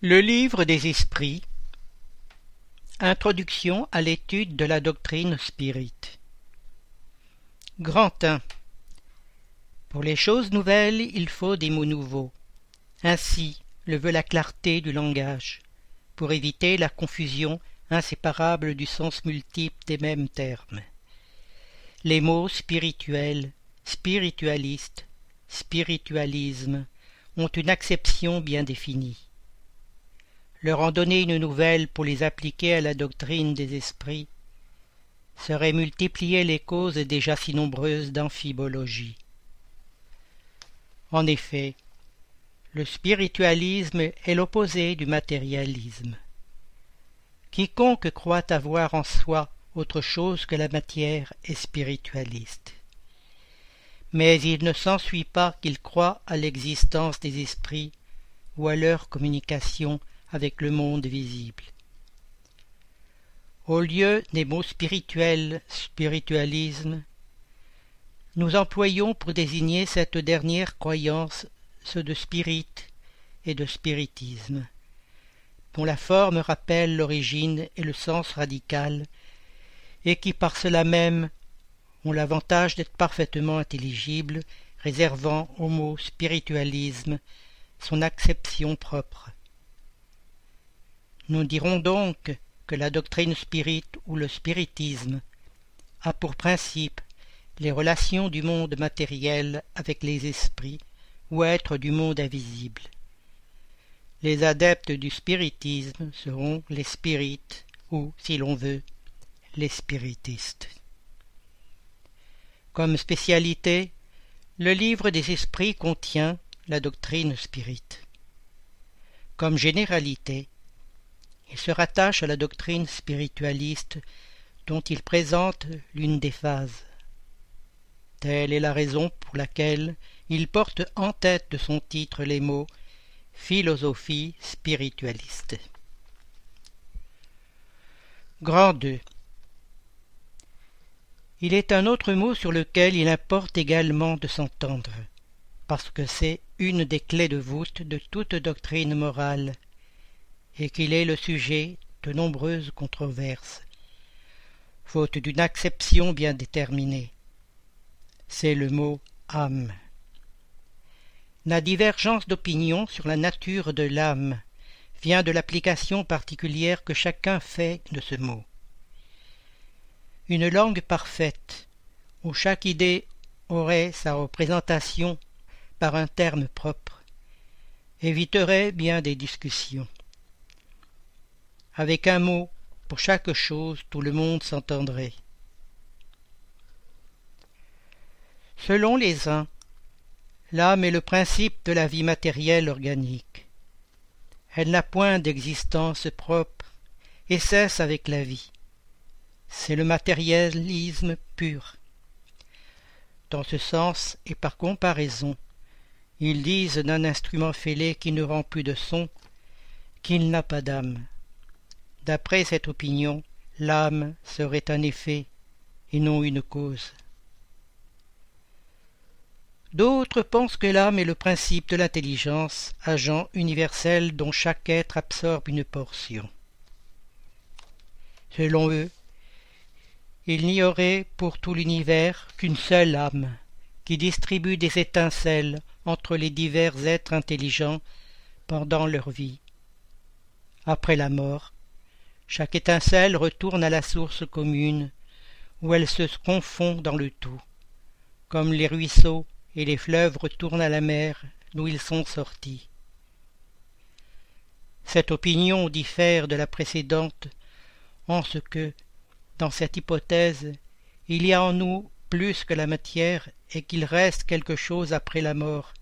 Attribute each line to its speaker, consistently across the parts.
Speaker 1: Le livre des esprits Introduction à l'étude de la doctrine spirite Grand 1 Pour les choses nouvelles, il faut des mots nouveaux. Ainsi le veut la clarté du langage, pour éviter la confusion inséparable du sens multiple des mêmes termes. Les mots spirituels, spiritualiste, spiritualisme ont une acception bien définie leur en donner une nouvelle pour les appliquer à la doctrine des esprits, serait multiplier les causes déjà si nombreuses d'amphibologie. En effet, le spiritualisme est l'opposé du matérialisme. Quiconque croit avoir en soi autre chose que la matière est spiritualiste. Mais il ne s'ensuit pas qu'il croit à l'existence des esprits ou à leur communication avec le monde visible. Au lieu des mots spirituels, spiritualisme, nous employons pour désigner cette dernière croyance ceux de spirit et de spiritisme, dont la forme rappelle l'origine et le sens radical, et qui par cela même ont l'avantage d'être parfaitement intelligibles, réservant au mot spiritualisme son acception propre. Nous dirons donc que la doctrine spirite ou le spiritisme a pour principe les relations du monde matériel avec les esprits ou êtres du monde invisible. Les adeptes du spiritisme seront les spirites ou, si l'on veut, les spiritistes. Comme spécialité, le livre des esprits contient la doctrine spirite. Comme généralité, il se rattache à la doctrine spiritualiste dont il présente l'une des phases. Telle est la raison pour laquelle il porte en tête de son titre les mots philosophie spiritualiste. Grand 2 Il est un autre mot sur lequel il importe également de s'entendre, parce que c'est une des clés de voûte de toute doctrine morale et qu'il est le sujet de nombreuses controverses, faute d'une acception bien déterminée. C'est le mot âme. La divergence d'opinion sur la nature de l'âme vient de l'application particulière que chacun fait de ce mot. Une langue parfaite, où chaque idée aurait sa représentation par un terme propre, éviterait bien des discussions. Avec un mot, pour chaque chose, tout le monde s'entendrait. Selon les uns, l'âme est le principe de la vie matérielle organique. Elle n'a point d'existence propre et cesse avec la vie. C'est le matérialisme pur. Dans ce sens et par comparaison, ils disent d'un instrument fêlé qui ne rend plus de son qu'il n'a pas d'âme. D'après cette opinion, l'âme serait un effet et non une cause. D'autres pensent que l'âme est le principe de l'intelligence, agent universel dont chaque être absorbe une portion. Selon eux, il n'y aurait pour tout l'univers qu'une seule âme, qui distribue des étincelles entre les divers êtres intelligents pendant leur vie. Après la mort, chaque étincelle retourne à la source commune, où elle se confond dans le tout, comme les ruisseaux et les fleuves retournent à la mer d'où ils sont sortis. Cette opinion diffère de la précédente en ce que, dans cette hypothèse, il y a en nous plus que la matière et qu'il reste quelque chose après la mort.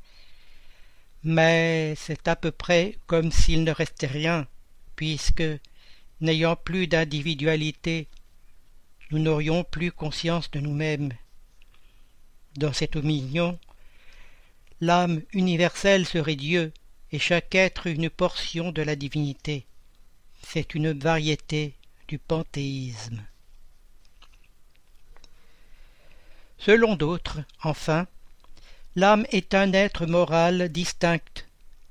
Speaker 1: Mais c'est à peu près comme s'il ne restait rien, puisque, N'ayant plus d'individualité, nous n'aurions plus conscience de nous-mêmes. Dans cette opinion, l'âme universelle serait Dieu et chaque être une portion de la divinité. C'est une variété du panthéisme. Selon d'autres, enfin, l'âme est un être moral distinct,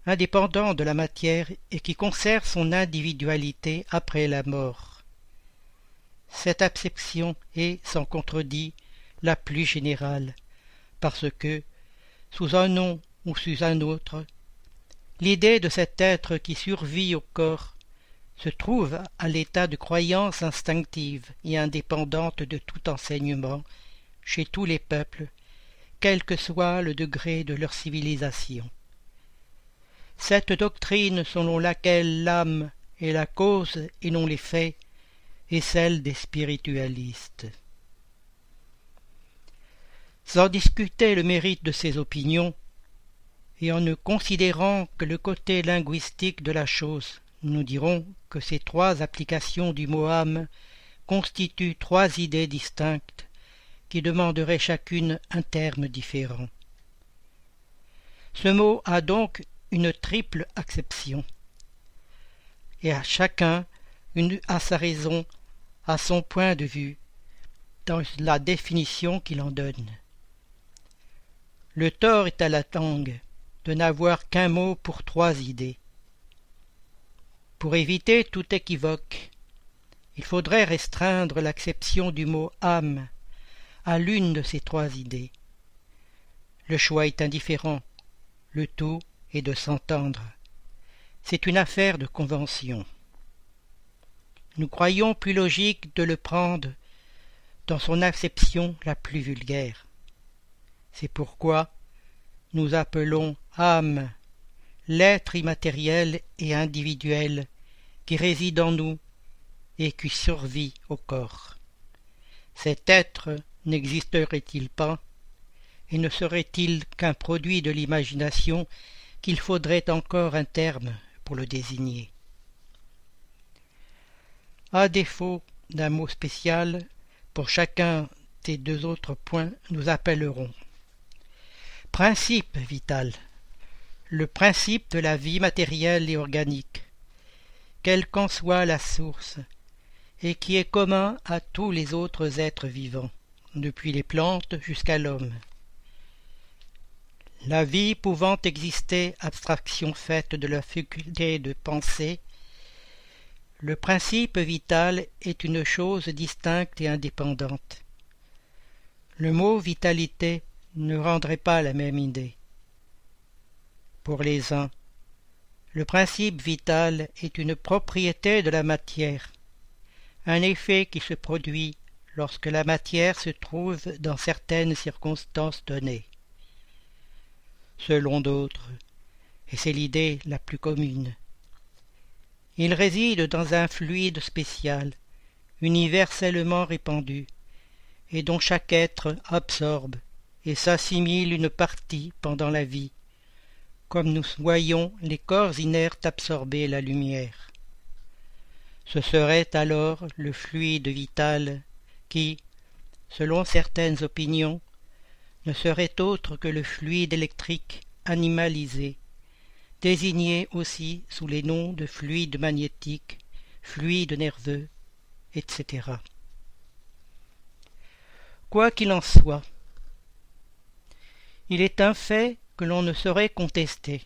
Speaker 1: indépendant de la matière et qui conserve son individualité après la mort. Cette acception est, sans contredit, la plus générale, parce que, sous un nom ou sous un autre, l'idée de cet être qui survit au corps se trouve à l'état de croyance instinctive et indépendante de tout enseignement chez tous les peuples, quel que soit le degré de leur civilisation. Cette doctrine selon laquelle l'âme est la cause et non les faits est celle des spiritualistes. Sans discuter le mérite de ces opinions, et en ne considérant que le côté linguistique de la chose, nous dirons que ces trois applications du mot âme constituent trois idées distinctes qui demanderaient chacune un terme différent. Ce mot a donc une triple acception, et à chacun une, à sa raison, à son point de vue, dans la définition qu'il en donne. Le tort est à la langue de n'avoir qu'un mot pour trois idées. Pour éviter tout équivoque, il faudrait restreindre l'acception du mot âme à l'une de ces trois idées. Le choix est indifférent, le tout de s'entendre. C'est une affaire de convention. Nous croyons plus logique de le prendre dans son acception la plus vulgaire. C'est pourquoi nous appelons âme l'être immatériel et individuel qui réside en nous et qui survit au corps. Cet être n'existerait-il pas et ne serait-il qu'un produit de l'imagination qu'il faudrait encore un terme pour le désigner. À défaut d'un mot spécial, pour chacun des deux autres points, nous appellerons. Principe vital. Le principe de la vie matérielle et organique, quelle qu'en soit la source, et qui est commun à tous les autres êtres vivants, depuis les plantes jusqu'à l'homme. La vie pouvant exister abstraction faite de la faculté de penser, le principe vital est une chose distincte et indépendante. Le mot vitalité ne rendrait pas la même idée. Pour les uns, le principe vital est une propriété de la matière, un effet qui se produit lorsque la matière se trouve dans certaines circonstances données. Selon d'autres, et c'est l'idée la plus commune, il réside dans un fluide spécial, universellement répandu, et dont chaque être absorbe et s'assimile une partie pendant la vie, comme nous voyons les corps inertes absorber la lumière. Ce serait alors le fluide vital qui, selon certaines opinions, ne serait autre que le fluide électrique animalisé, désigné aussi sous les noms de fluide magnétique, fluide nerveux, etc. Quoi qu'il en soit, il est un fait que l'on ne saurait contester,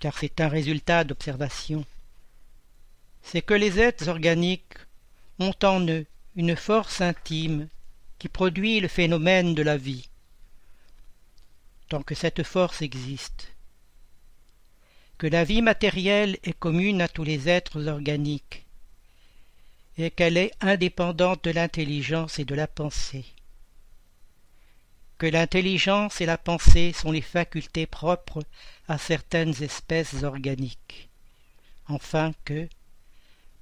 Speaker 1: car c'est un résultat d'observation. C'est que les êtres organiques ont en eux une force intime qui produit le phénomène de la vie, tant que cette force existe. Que la vie matérielle est commune à tous les êtres organiques, et qu'elle est indépendante de l'intelligence et de la pensée que l'intelligence et la pensée sont les facultés propres à certaines espèces organiques. Enfin que,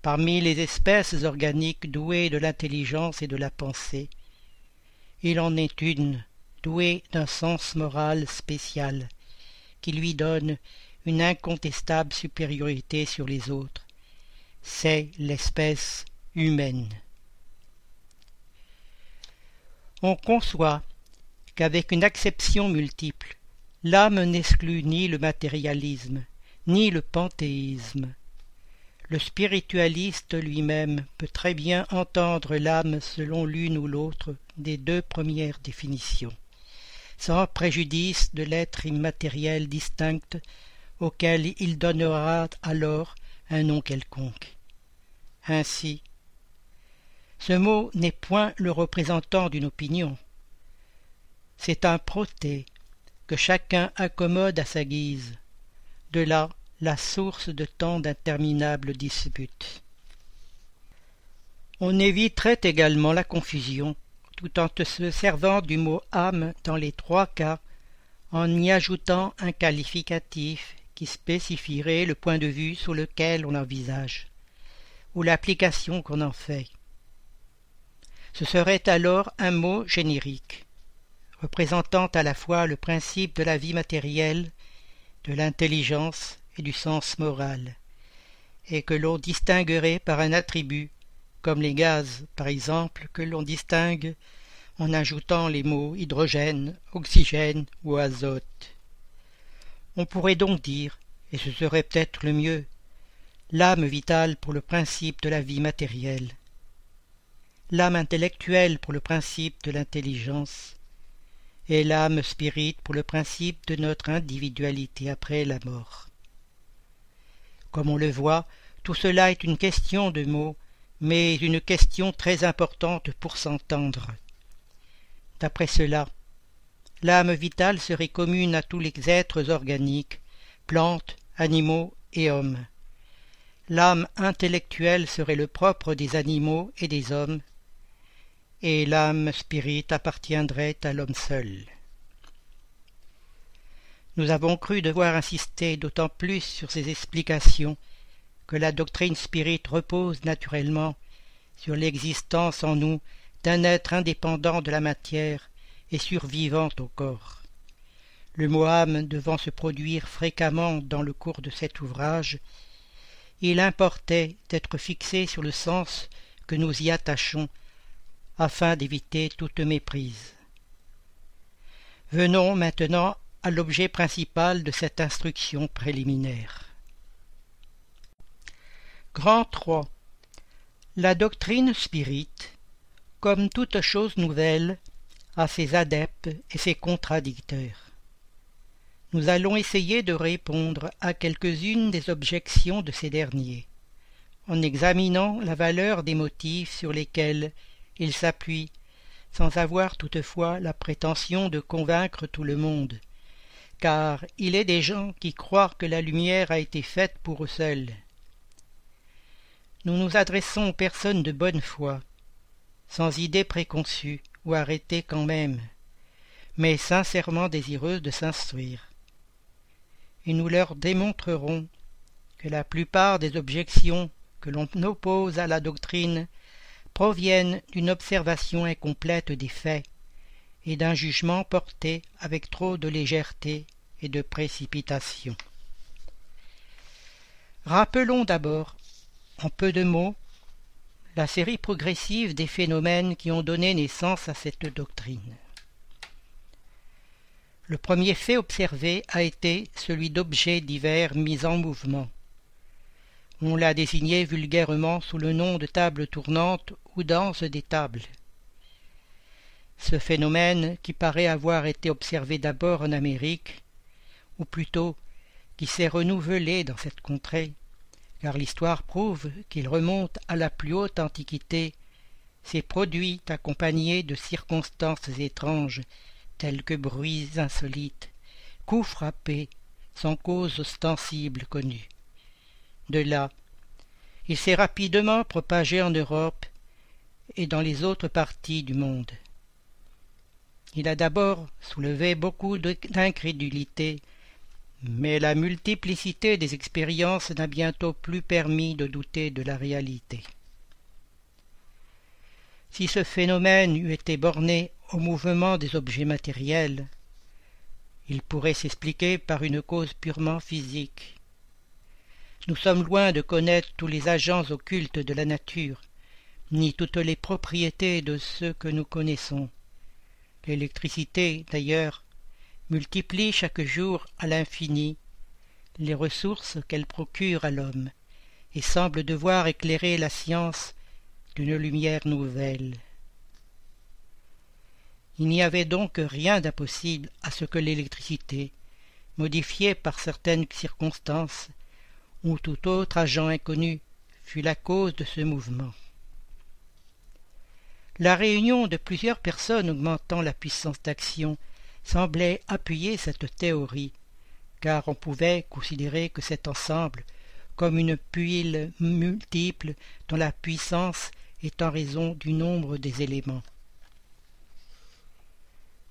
Speaker 1: parmi les espèces organiques douées de l'intelligence et de la pensée, il en est une douée d'un sens moral spécial, qui lui donne une incontestable supériorité sur les autres. C'est l'espèce humaine. On conçoit qu'avec une acception multiple, l'âme n'exclut ni le matérialisme, ni le panthéisme. Le spiritualiste lui-même peut très bien entendre l'âme selon l'une ou l'autre des deux premières définitions, sans préjudice de l'être immatériel distinct auquel il donnera alors un nom quelconque. Ainsi, ce mot n'est point le représentant d'une opinion. C'est un proté que chacun accommode à sa guise. De là la source de tant d'interminables disputes. On éviterait également la confusion, tout en se servant du mot âme dans les trois cas, en y ajoutant un qualificatif qui spécifierait le point de vue sur lequel on envisage, ou l'application qu'on en fait. Ce serait alors un mot générique, représentant à la fois le principe de la vie matérielle, de l'intelligence et du sens moral, et que l'on distinguerait par un attribut, comme les gaz, par exemple, que l'on distingue en ajoutant les mots hydrogène, oxygène ou azote. On pourrait donc dire, et ce serait peut-être le mieux, l'âme vitale pour le principe de la vie matérielle, l'âme intellectuelle pour le principe de l'intelligence, et l'âme spirite pour le principe de notre individualité après la mort. Comme on le voit, tout cela est une question de mots, mais une question très importante pour s'entendre. D'après cela, l'âme vitale serait commune à tous les êtres organiques, plantes, animaux et hommes. L'âme intellectuelle serait le propre des animaux et des hommes, et l'âme spirite appartiendrait à l'homme seul. Nous avons cru devoir insister d'autant plus sur ces explications que la doctrine spirite repose naturellement sur l'existence en nous d'un être indépendant de la matière et survivant au corps. Le mot âme devant se produire fréquemment dans le cours de cet ouvrage, il importait d'être fixé sur le sens que nous y attachons afin d'éviter toute méprise. Venons maintenant à l'objet principal de cette instruction préliminaire. Grand 3. La doctrine spirite, comme toute chose nouvelle, a ses adeptes et ses contradicteurs. Nous allons essayer de répondre à quelques-unes des objections de ces derniers, en examinant la valeur des motifs sur lesquels il s'appuie, sans avoir toutefois la prétention de convaincre tout le monde, car il est des gens qui croient que la lumière a été faite pour eux seuls. Nous nous adressons aux personnes de bonne foi, sans idées préconçues ou arrêtées quand même, mais sincèrement désireuses de s'instruire. Et nous leur démontrerons que la plupart des objections que l'on oppose à la doctrine proviennent d'une observation incomplète des faits et d'un jugement porté avec trop de légèreté et de précipitation. Rappelons d'abord, en peu de mots, la série progressive des phénomènes qui ont donné naissance à cette doctrine. Le premier fait observé a été celui d'objets divers mis en mouvement. On l'a désigné vulgairement sous le nom de table tournante ou danse des tables. Ce phénomène, qui paraît avoir été observé d'abord en Amérique, ou plutôt qui s'est renouvelé dans cette contrée, car l'histoire prouve qu'il remonte à la plus haute antiquité, s'est produit accompagné de circonstances étranges telles que bruits insolites, coups frappés, sans cause ostensible connue. De là, il s'est rapidement propagé en Europe et dans les autres parties du monde. Il a d'abord soulevé beaucoup d'incrédulité, mais la multiplicité des expériences n'a bientôt plus permis de douter de la réalité. Si ce phénomène eût été borné au mouvement des objets matériels, il pourrait s'expliquer par une cause purement physique. Nous sommes loin de connaître tous les agents occultes de la nature, ni toutes les propriétés de ceux que nous connaissons. L'électricité, d'ailleurs, multiplie chaque jour à l'infini les ressources qu'elle procure à l'homme, et semble devoir éclairer la science d'une lumière nouvelle. Il n'y avait donc rien d'impossible à ce que l'électricité, modifié par certaines circonstances, ou tout autre agent inconnu, fut la cause de ce mouvement. La réunion de plusieurs personnes augmentant la puissance d'action semblait appuyer cette théorie, car on pouvait considérer que cet ensemble comme une pile multiple dont la puissance est en raison du nombre des éléments.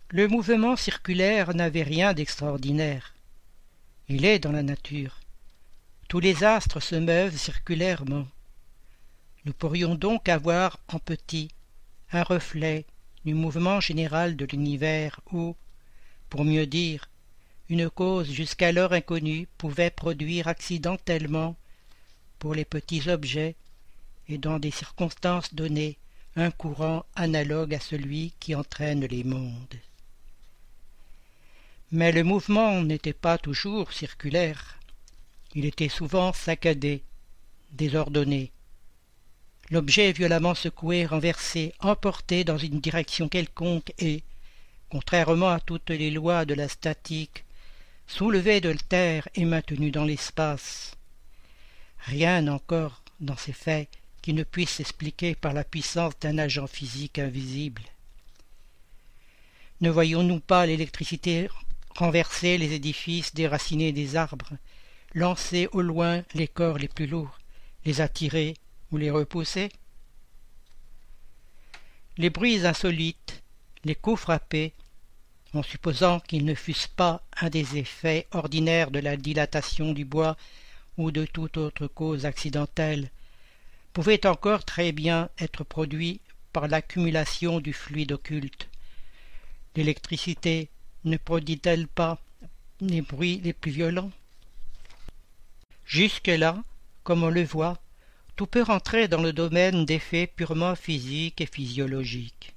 Speaker 1: Le mouvement circulaire n'avait rien d'extraordinaire. Il est dans la nature. Tous les astres se meuvent circulairement. Nous pourrions donc avoir en petit un reflet du mouvement général de l'univers où, pour mieux dire, une cause jusqu'alors inconnue pouvait produire accidentellement, pour les petits objets, et dans des circonstances données, un courant analogue à celui qui entraîne les mondes. Mais le mouvement n'était pas toujours circulaire. Il était souvent saccadé, désordonné. L'objet violemment secoué, renversé, emporté dans une direction quelconque et, contrairement à toutes les lois de la statique, soulevé de terre et maintenu dans l'espace. Rien encore dans ces faits qui ne puisse s'expliquer par la puissance d'un agent physique invisible. Ne voyons-nous pas l'électricité renverser les édifices, déraciner des arbres, lancer au loin les corps les plus lourds, les attirer ou les repousser? Les bruits insolites, les coups frappés, en supposant qu'ils ne fussent pas un des effets ordinaires de la dilatation du bois ou de toute autre cause accidentelle, pouvaient encore très bien être produits par l'accumulation du fluide occulte. L'électricité ne produit-elle pas les bruits les plus violents? Jusque-là, comme on le voit, tout peut rentrer dans le domaine d'effets purement physiques et physiologiques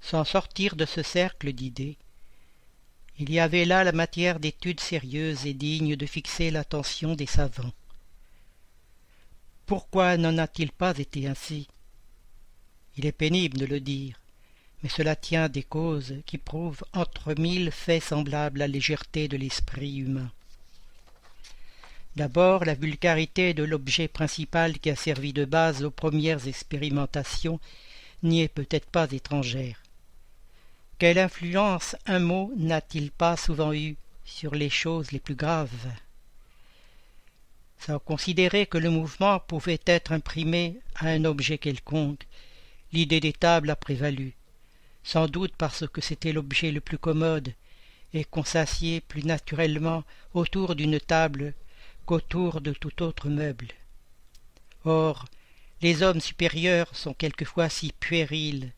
Speaker 1: sans sortir de ce cercle d'idées. Il y avait là la matière d'études sérieuses et dignes de fixer l'attention des savants. Pourquoi n'en a-t-il pas été ainsi? Il est pénible de le dire, mais cela tient des causes qui prouvent entre mille faits semblables la légèreté de l'esprit humain. D'abord la vulgarité de l'objet principal qui a servi de base aux premières expérimentations n'y est peut-être pas étrangère. Quelle influence un mot n'a-t-il pas souvent eu sur les choses les plus graves? Sans considérer que le mouvement pouvait être imprimé à un objet quelconque, l'idée des tables a prévalu, sans doute parce que c'était l'objet le plus commode et qu'on s'assied plus naturellement autour d'une table qu'autour de tout autre meuble. Or, les hommes supérieurs sont quelquefois si puérils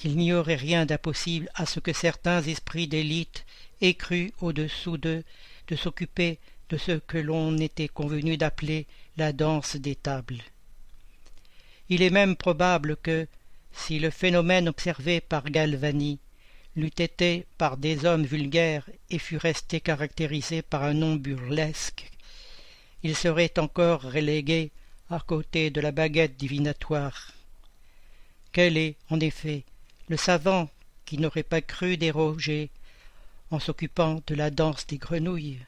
Speaker 1: qu'il n'y aurait rien d'impossible à ce que certains esprits d'élite aient cru au-dessous d'eux de s'occuper de ce que l'on était convenu d'appeler la danse des tables. Il est même probable que, si le phénomène observé par Galvani l'eût été par des hommes vulgaires et fût resté caractérisé par un nom burlesque, il serait encore relégué à côté de la baguette divinatoire. Quel est, en effet, le savant qui n'aurait pas cru déroger en s'occupant de la danse des grenouilles.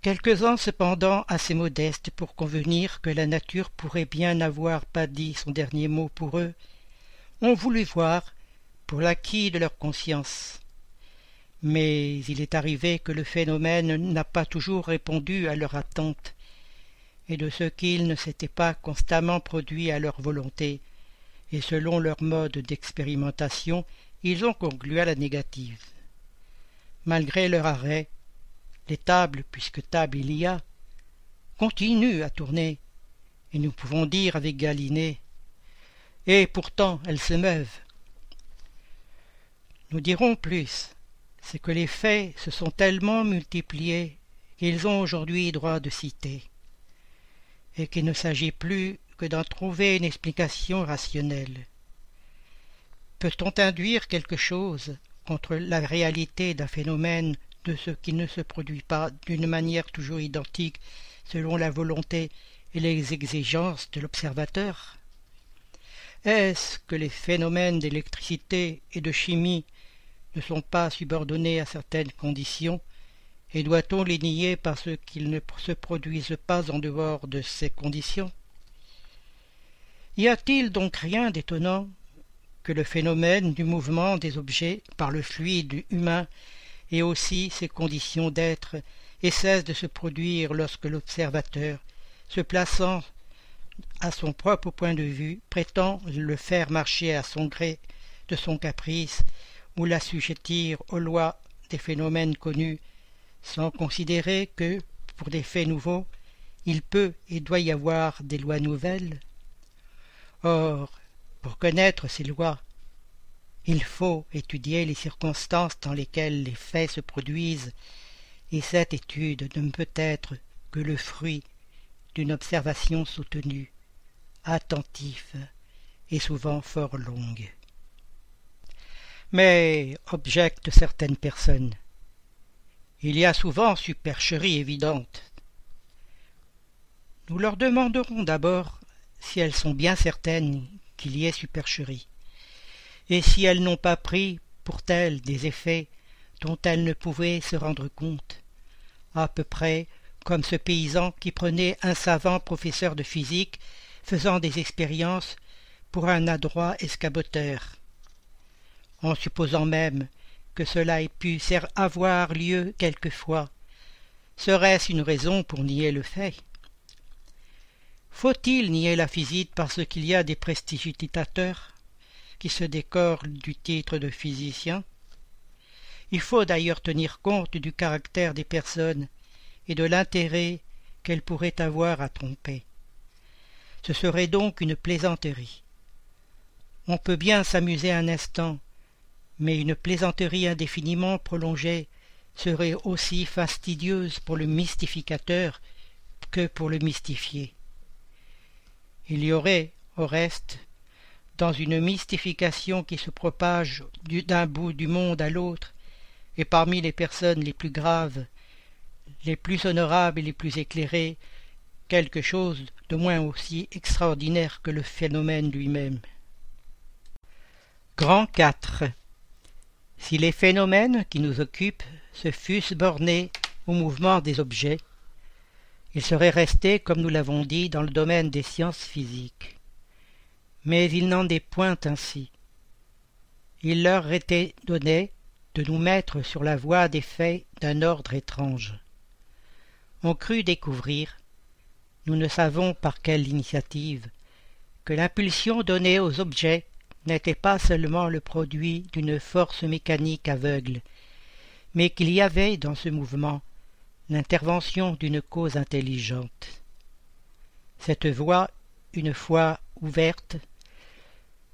Speaker 1: Quelques-uns cependant assez modestes pour convenir que la nature pourrait bien n'avoir pas dit son dernier mot pour eux, ont voulu voir pour l'acquis de leur conscience. Mais il est arrivé que le phénomène n'a pas toujours répondu à leur attente, et de ce qu'il ne s'était pas constamment produit à leur volonté, et selon leur mode d'expérimentation, ils ont conclu à la négative. Malgré leur arrêt, les tables, puisque table il y a, continuent à tourner, et nous pouvons dire avec Galiné Et pourtant elles se meuvent. Nous dirons plus, c'est que les faits se sont tellement multipliés qu'ils ont aujourd'hui droit de citer, et qu'il ne s'agit plus que d'en trouver une explication rationnelle. Peut-on induire quelque chose contre la réalité d'un phénomène de ce qui ne se produit pas d'une manière toujours identique selon la volonté et les exigences de l'observateur? Est-ce que les phénomènes d'électricité et de chimie ne sont pas subordonnés à certaines conditions, et doit-on les nier parce qu'ils ne se produisent pas en dehors de ces conditions? Y a-t-il donc rien d'étonnant que le phénomène du mouvement des objets par le fluide humain ait aussi ses conditions d'être et cesse de se produire lorsque l'observateur, se plaçant à son propre point de vue, prétend le faire marcher à son gré de son caprice ou l'assujettir aux lois des phénomènes connus sans considérer que, pour des faits nouveaux, il peut et doit y avoir des lois nouvelles Or, pour connaître ces lois, il faut étudier les circonstances dans lesquelles les faits se produisent, et cette étude ne peut être que le fruit d'une observation soutenue, attentive et souvent fort longue. Mais, objectent certaines personnes, il y a souvent supercherie évidente. Nous leur demanderons d'abord si elles sont bien certaines qu'il y ait supercherie, et si elles n'ont pas pris pour telles des effets dont elles ne pouvaient se rendre compte, à peu près comme ce paysan qui prenait un savant professeur de physique faisant des expériences pour un adroit escaboteur. En supposant même que cela ait pu avoir lieu quelquefois. Serait-ce une raison pour nier le fait? Faut-il nier la physique parce qu'il y a des prestigitateurs qui se décorent du titre de physicien? Il faut d'ailleurs tenir compte du caractère des personnes et de l'intérêt qu'elles pourraient avoir à tromper. Ce serait donc une plaisanterie. On peut bien s'amuser un instant mais une plaisanterie indéfiniment prolongée serait aussi fastidieuse pour le mystificateur que pour le mystifié. Il y aurait, au reste, dans une mystification qui se propage d'un bout du monde à l'autre, et parmi les personnes les plus graves, les plus honorables et les plus éclairées, quelque chose de moins aussi extraordinaire que le phénomène lui-même. Grand 4 si les phénomènes qui nous occupent se fussent bornés au mouvement des objets, ils seraient restés, comme nous l'avons dit, dans le domaine des sciences physiques. Mais il n'en est point ainsi. Il leur était donné de nous mettre sur la voie des faits d'un ordre étrange. On crut découvrir, nous ne savons par quelle initiative, que l'impulsion donnée aux objets n'était pas seulement le produit d'une force mécanique aveugle, mais qu'il y avait dans ce mouvement l'intervention d'une cause intelligente. Cette voie, une fois ouverte,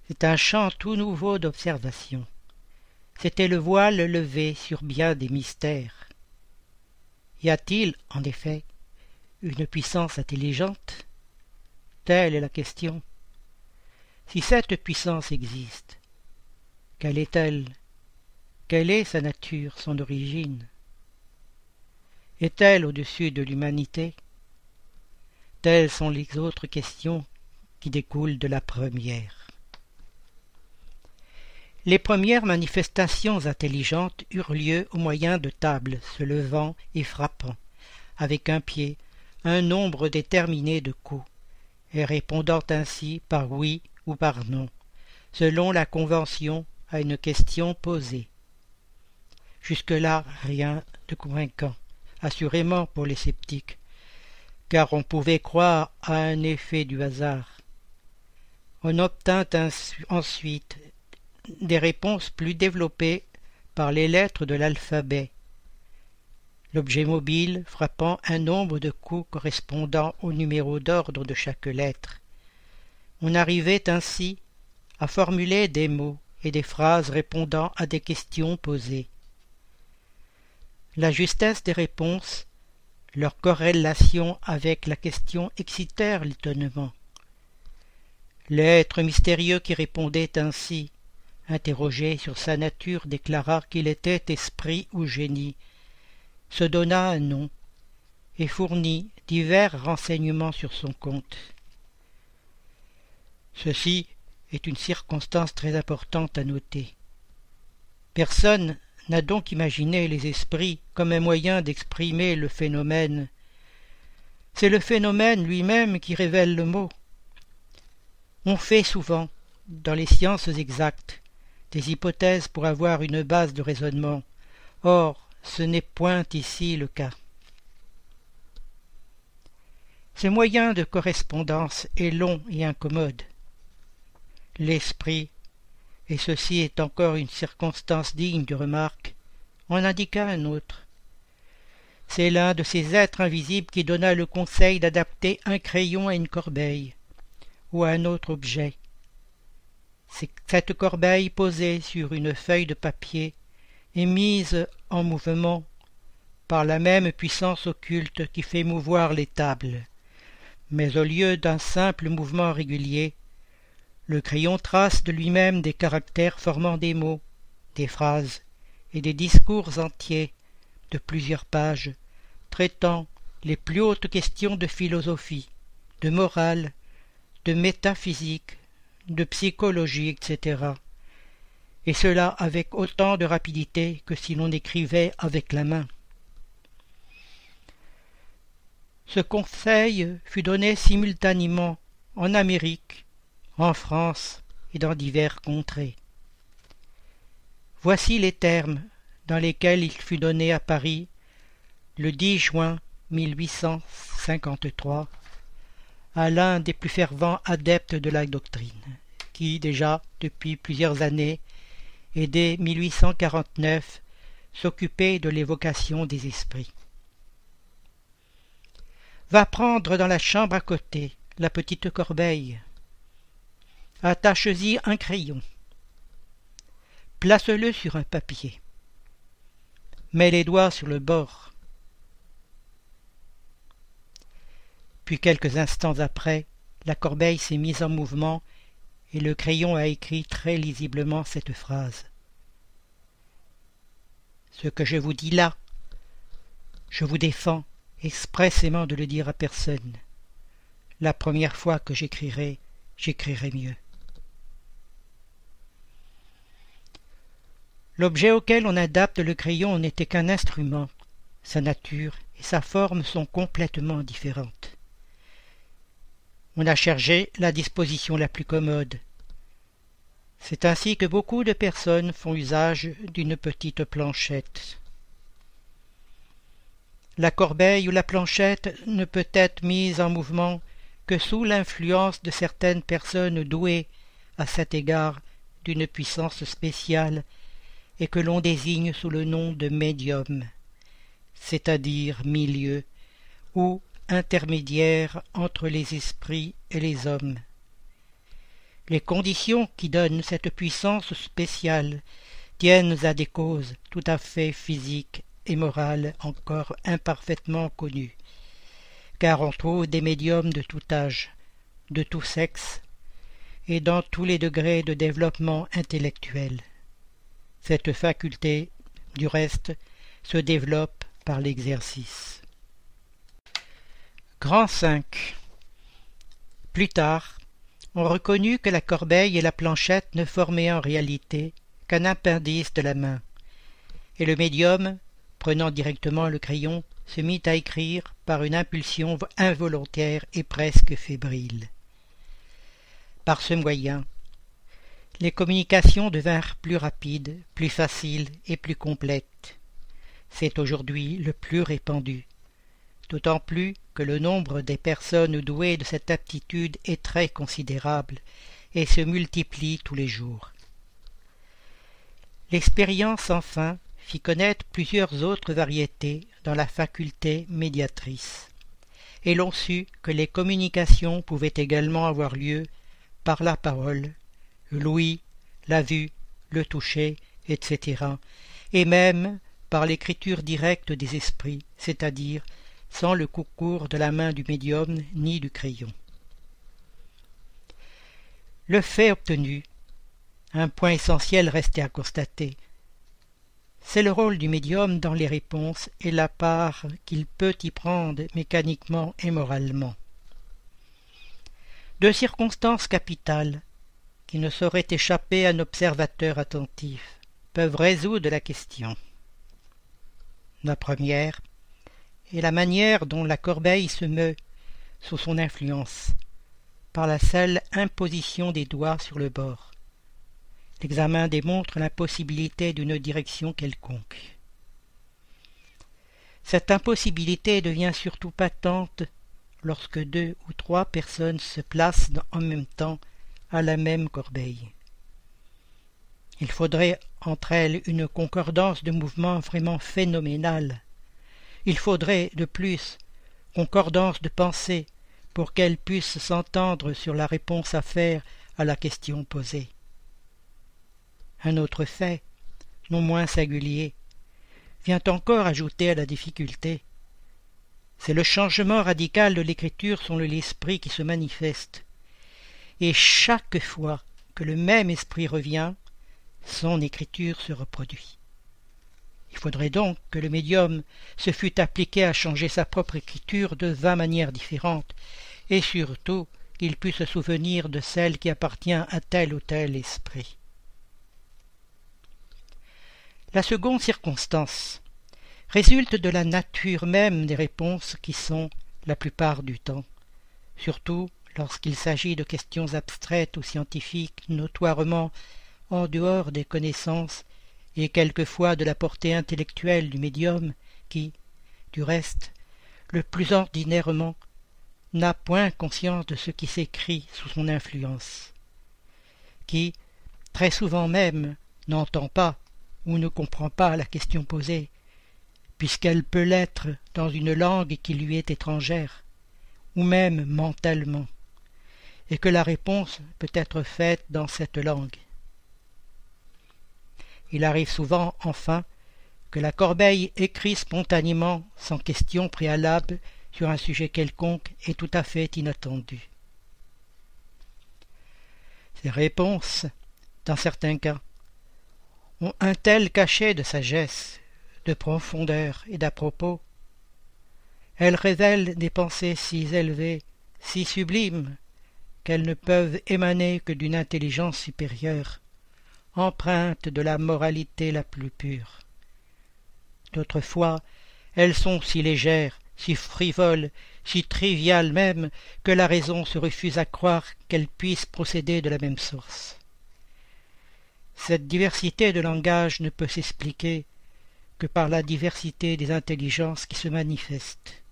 Speaker 1: c'est un champ tout nouveau d'observation. C'était le voile levé sur bien des mystères. Y a-t-il, en effet, une puissance intelligente? Telle est la question. Si cette puissance existe, quelle est-elle? Quelle est sa nature, son origine? Est-elle au-dessus de l'humanité? Telles sont les autres questions qui découlent de la première. Les premières manifestations intelligentes eurent lieu au moyen de tables se levant et frappant, avec un pied, un nombre déterminé de coups, et répondant ainsi par oui ou par non, selon la convention à une question posée. Jusque-là, rien de convaincant, assurément pour les sceptiques, car on pouvait croire à un effet du hasard. On obtint ensuite des réponses plus développées par les lettres de l'alphabet, l'objet mobile frappant un nombre de coups correspondant au numéro d'ordre de chaque lettre, on arrivait ainsi à formuler des mots et des phrases répondant à des questions posées. La justesse des réponses, leur corrélation avec la question excitèrent l'étonnement. L'être mystérieux qui répondait ainsi, interrogé sur sa nature, déclara qu'il était esprit ou génie, se donna un nom, et fournit divers renseignements sur son compte. Ceci est une circonstance très importante à noter. Personne n'a donc imaginé les esprits comme un moyen d'exprimer le phénomène. C'est le phénomène lui-même qui révèle le mot. On fait souvent, dans les sciences exactes, des hypothèses pour avoir une base de raisonnement. Or, ce n'est point ici le cas. Ce moyen de correspondance est long et incommode. L'esprit, et ceci est encore une circonstance digne de remarque, en indiqua un autre. C'est l'un de ces êtres invisibles qui donna le conseil d'adapter un crayon à une corbeille ou à un autre objet. Cette corbeille posée sur une feuille de papier est mise en mouvement par la même puissance occulte qui fait mouvoir les tables. Mais au lieu d'un simple mouvement régulier, le crayon trace de lui-même des caractères formant des mots, des phrases et des discours entiers de plusieurs pages, traitant les plus hautes questions de philosophie, de morale, de métaphysique, de psychologie, etc. Et cela avec autant de rapidité que si l'on écrivait avec la main. Ce conseil fut donné simultanément en Amérique, en France et dans divers contrées. Voici les termes dans lesquels il fut donné à Paris le 10 juin 1853 à l'un des plus fervents adeptes de la doctrine, qui déjà depuis plusieurs années et dès 1849 s'occupait de l'évocation des esprits. Va prendre dans la chambre à côté la petite corbeille, attache-y un crayon. Place-le sur un papier. Mets les doigts sur le bord. Puis quelques instants après, la corbeille s'est mise en mouvement et le crayon a écrit très lisiblement cette phrase. Ce que je vous dis là, je vous défends expressément de le dire à personne. La première fois que j'écrirai, j'écrirai mieux. L'objet auquel on adapte le crayon n'était qu'un instrument. Sa nature et sa forme sont complètement différentes. On a cherché la disposition la plus commode. C'est ainsi que beaucoup de personnes font usage d'une petite planchette. La corbeille ou la planchette ne peut être mise en mouvement que sous l'influence de certaines personnes douées à cet égard d'une puissance spéciale et que l'on désigne sous le nom de médium, c'est-à-dire milieu, ou intermédiaire entre les esprits et les hommes. Les conditions qui donnent cette puissance spéciale tiennent à des causes tout à fait physiques et morales encore imparfaitement connues, car on trouve des médiums de tout âge, de tout sexe, et dans tous les degrés de développement intellectuel. Cette faculté, du reste, se développe par l'exercice. Grand 5 Plus tard, on reconnut que la corbeille et la planchette ne formaient en réalité qu'un appendice de la main, et le médium, prenant directement le crayon, se mit à écrire par une impulsion involontaire et presque fébrile. Par ce moyen, les communications devinrent plus rapides, plus faciles et plus complètes. C'est aujourd'hui le plus répandu, d'autant plus que le nombre des personnes douées de cette aptitude est très considérable et se multiplie tous les jours. L'expérience enfin fit connaître plusieurs autres variétés dans la faculté médiatrice, et l'on sut que les communications pouvaient également avoir lieu par la parole, l'ouïe, la vue, le toucher, etc., et même par l'écriture directe des esprits, c'est-à-dire sans le concours de la main du médium ni du crayon. Le fait obtenu, un point essentiel restait à constater, c'est le rôle du médium dans les réponses et la part qu'il peut y prendre mécaniquement et moralement. Deux circonstances capitales qui ne saurait échapper à un observateur attentif. peuvent résoudre la question. La première est la manière dont la corbeille se meut sous son influence, par la seule imposition des doigts sur le bord. L'examen démontre l'impossibilité d'une direction quelconque. Cette impossibilité devient surtout patente lorsque deux ou trois personnes se placent en même temps à la même corbeille. Il faudrait entre elles une concordance de mouvements vraiment phénoménale. Il faudrait, de plus, concordance de pensée pour qu'elles puissent s'entendre sur la réponse à faire à la question posée. Un autre fait, non moins singulier, vient encore ajouter à la difficulté. C'est le changement radical de l'écriture selon l'esprit qui se manifeste. Et chaque fois que le même esprit revient, son écriture se reproduit. Il faudrait donc que le médium se fût appliqué à changer sa propre écriture de vingt manières différentes, et surtout qu'il pût se souvenir de celle qui appartient à tel ou tel esprit. La seconde circonstance résulte de la nature même des réponses qui sont, la plupart du temps, surtout lorsqu'il s'agit de questions abstraites ou scientifiques notoirement en dehors des connaissances et quelquefois de la portée intellectuelle du médium qui, du reste, le plus ordinairement, n'a point conscience de ce qui s'écrit sous son influence, qui, très souvent même, n'entend pas ou ne comprend pas la question posée, puisqu'elle peut l'être dans une langue qui lui est étrangère, ou même mentalement, et que la réponse peut être faite dans cette langue. Il arrive souvent, enfin, que la corbeille écrit spontanément, sans question préalable, sur un sujet quelconque et tout à fait inattendu. Ces réponses, dans certains cas, ont un tel cachet de sagesse, de profondeur et d'à propos. Elles révèlent des pensées si élevées, si sublimes, qu'elles ne peuvent émaner que d'une intelligence supérieure, empreintes de la moralité la plus pure. D'autres fois, elles sont si légères, si frivoles, si triviales même, que la raison se refuse à croire qu'elles puissent procéder de la même source. Cette diversité de langage ne peut s'expliquer que par la diversité des intelligences qui se manifestent.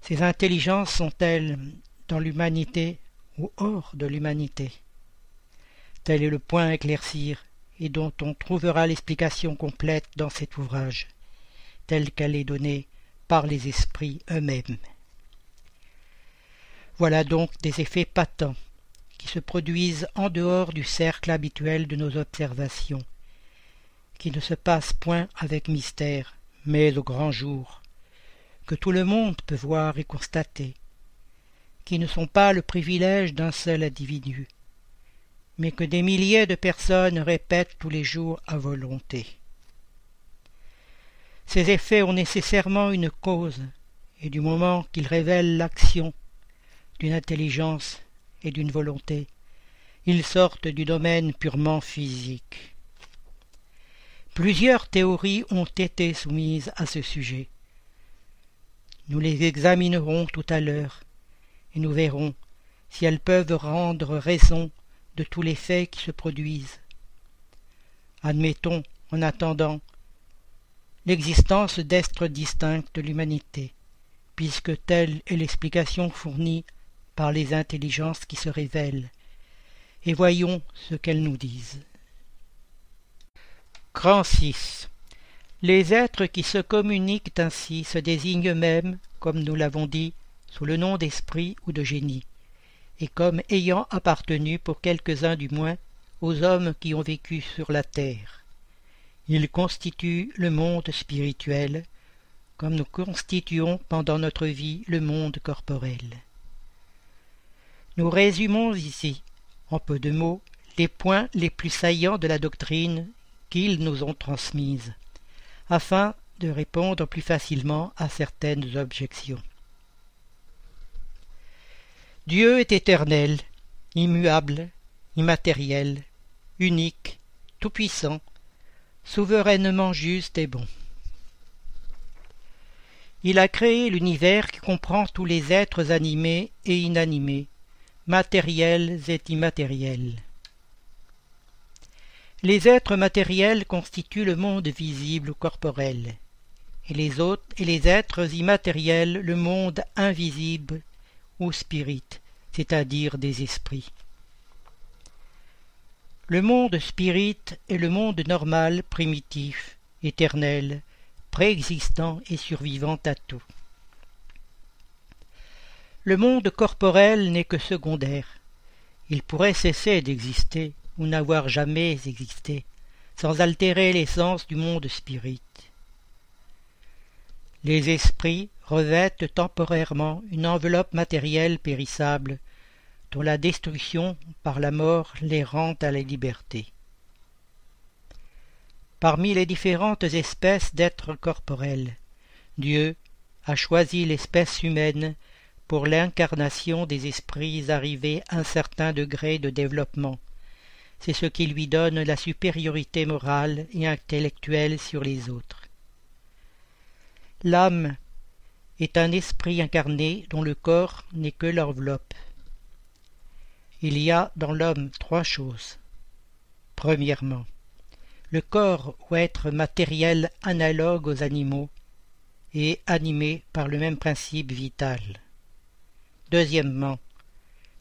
Speaker 1: Ces intelligences sont-elles dans l'humanité ou hors de l'humanité Tel est le point à éclaircir, et dont on trouvera l'explication complète dans cet ouvrage, telle qu'elle est donnée par les esprits eux-mêmes. Voilà donc des effets patents qui se produisent en dehors du cercle habituel de nos observations, qui ne se passent point avec mystère, mais au grand jour, que tout le monde peut voir et constater, qui ne sont pas le privilège d'un seul individu, mais que des milliers de personnes répètent tous les jours à volonté. Ces effets ont nécessairement une cause, et du moment qu'ils révèlent l'action d'une intelligence et d'une volonté, ils sortent du domaine purement physique. Plusieurs théories ont été soumises à ce sujet. Nous les examinerons tout à l'heure, et nous verrons si elles peuvent rendre raison de tous les faits qui se produisent. Admettons, en attendant, l'existence d'êtres distincts de l'humanité, puisque telle est l'explication fournie par les intelligences qui se révèlent, et voyons ce qu'elles nous disent. Grand 6. Les êtres qui se communiquent ainsi se désignent eux-mêmes, comme nous l'avons dit, sous le nom d'esprit ou de génie et comme ayant appartenu pour quelques-uns du moins aux hommes qui ont vécu sur la terre. Ils constituent le monde spirituel, comme nous constituons pendant notre vie le monde corporel. Nous résumons ici, en peu de mots, les points les plus saillants de la doctrine qu'ils nous ont transmise, afin de répondre plus facilement à certaines objections. Dieu est éternel, immuable, immatériel, unique, tout-puissant, souverainement juste et bon. Il a créé l'univers qui comprend tous les êtres animés et inanimés, matériels et immatériels. Les êtres matériels constituent le monde visible ou corporel, et les autres et les êtres immatériels le monde invisible spirit, c'est-à-dire des esprits. Le monde spirit est le monde normal, primitif, éternel, préexistant et survivant à tout. Le monde corporel n'est que secondaire. Il pourrait cesser d'exister ou n'avoir jamais existé, sans altérer l'essence du monde spirit. Les esprits revêtent temporairement une enveloppe matérielle périssable, dont la destruction par la mort les rend à la liberté. Parmi les différentes espèces d'êtres corporels, Dieu a choisi l'espèce humaine pour l'incarnation des esprits arrivés à un certain degré de développement. C'est ce qui lui donne la supériorité morale et intellectuelle sur les autres. L'âme est un esprit incarné dont le corps n'est que l'enveloppe. Il y a dans l'homme trois choses. Premièrement, le corps ou être matériel analogue aux animaux et animé par le même principe vital. Deuxièmement,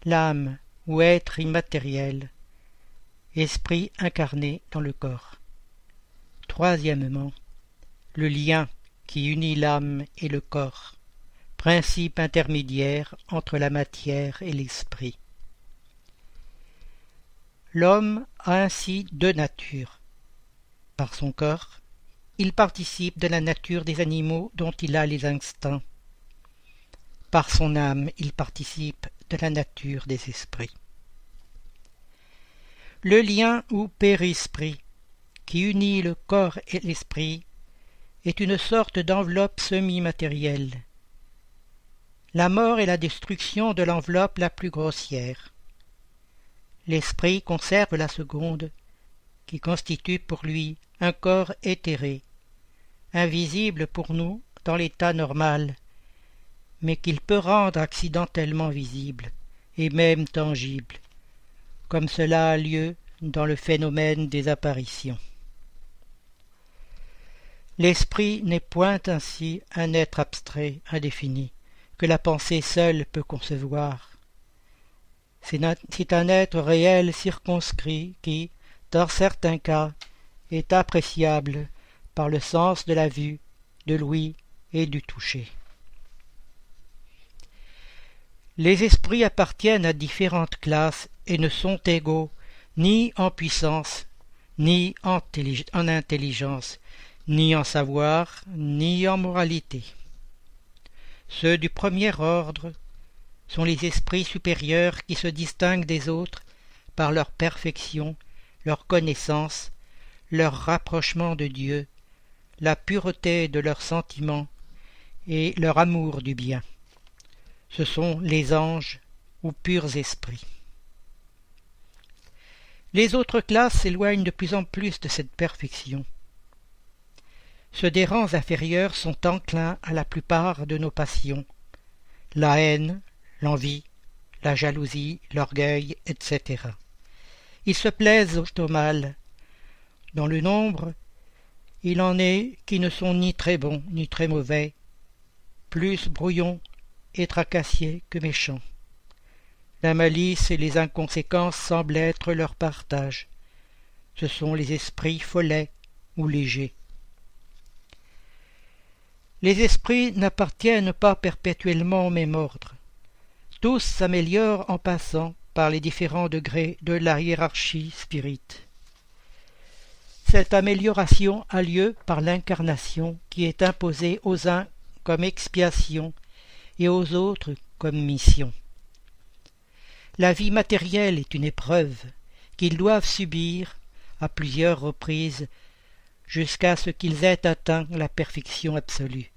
Speaker 1: l'âme ou être immatériel, esprit incarné dans le corps. Troisièmement, le lien qui unit l'âme et le corps, principe intermédiaire entre la matière et l'esprit. L'homme a ainsi deux natures, par son corps, il participe de la nature des animaux dont il a les instincts. Par son âme, il participe de la nature des esprits. Le lien ou périsprit, qui unit le corps et l'esprit, est une sorte d'enveloppe semi-matérielle. La mort est la destruction de l'enveloppe la plus grossière. L'esprit conserve la seconde, qui constitue pour lui un corps éthéré, invisible pour nous dans l'état normal, mais qu'il peut rendre accidentellement visible et même tangible, comme cela a lieu dans le phénomène des apparitions. L'esprit n'est point ainsi un être abstrait, indéfini, que la pensée seule peut concevoir. C'est un être réel circonscrit qui, dans certains cas, est appréciable par le sens de la vue, de l'ouïe et du toucher. Les esprits appartiennent à différentes classes et ne sont égaux ni en puissance, ni en, intelligence, ni en savoir, ni en moralité. Ceux du premier ordre sont les esprits supérieurs qui se distinguent des autres par leur perfection, leur connaissance, leur rapprochement de Dieu, la pureté de leurs sentiments et leur amour du bien. Ce sont les anges ou purs esprits. Les autres classes s'éloignent de plus en plus de cette perfection. Ceux des rangs inférieurs sont enclins à la plupart de nos passions, la haine, l'envie, la jalousie, l'orgueil, etc. Ils se plaisent au mal, dans le nombre, il en est qui ne sont ni très bons ni très mauvais, plus brouillons et tracassiers que méchants. La malice et les inconséquences semblent être leur partage. Ce sont les esprits follets ou légers. Les esprits n'appartiennent pas perpétuellement au même ordre. Tous s'améliorent en passant par les différents degrés de la hiérarchie spirite. Cette amélioration a lieu par l'incarnation qui est imposée aux uns comme expiation et aux autres comme mission. La vie matérielle est une épreuve qu'ils doivent subir à plusieurs reprises jusqu'à ce qu'ils aient atteint la perfection absolue.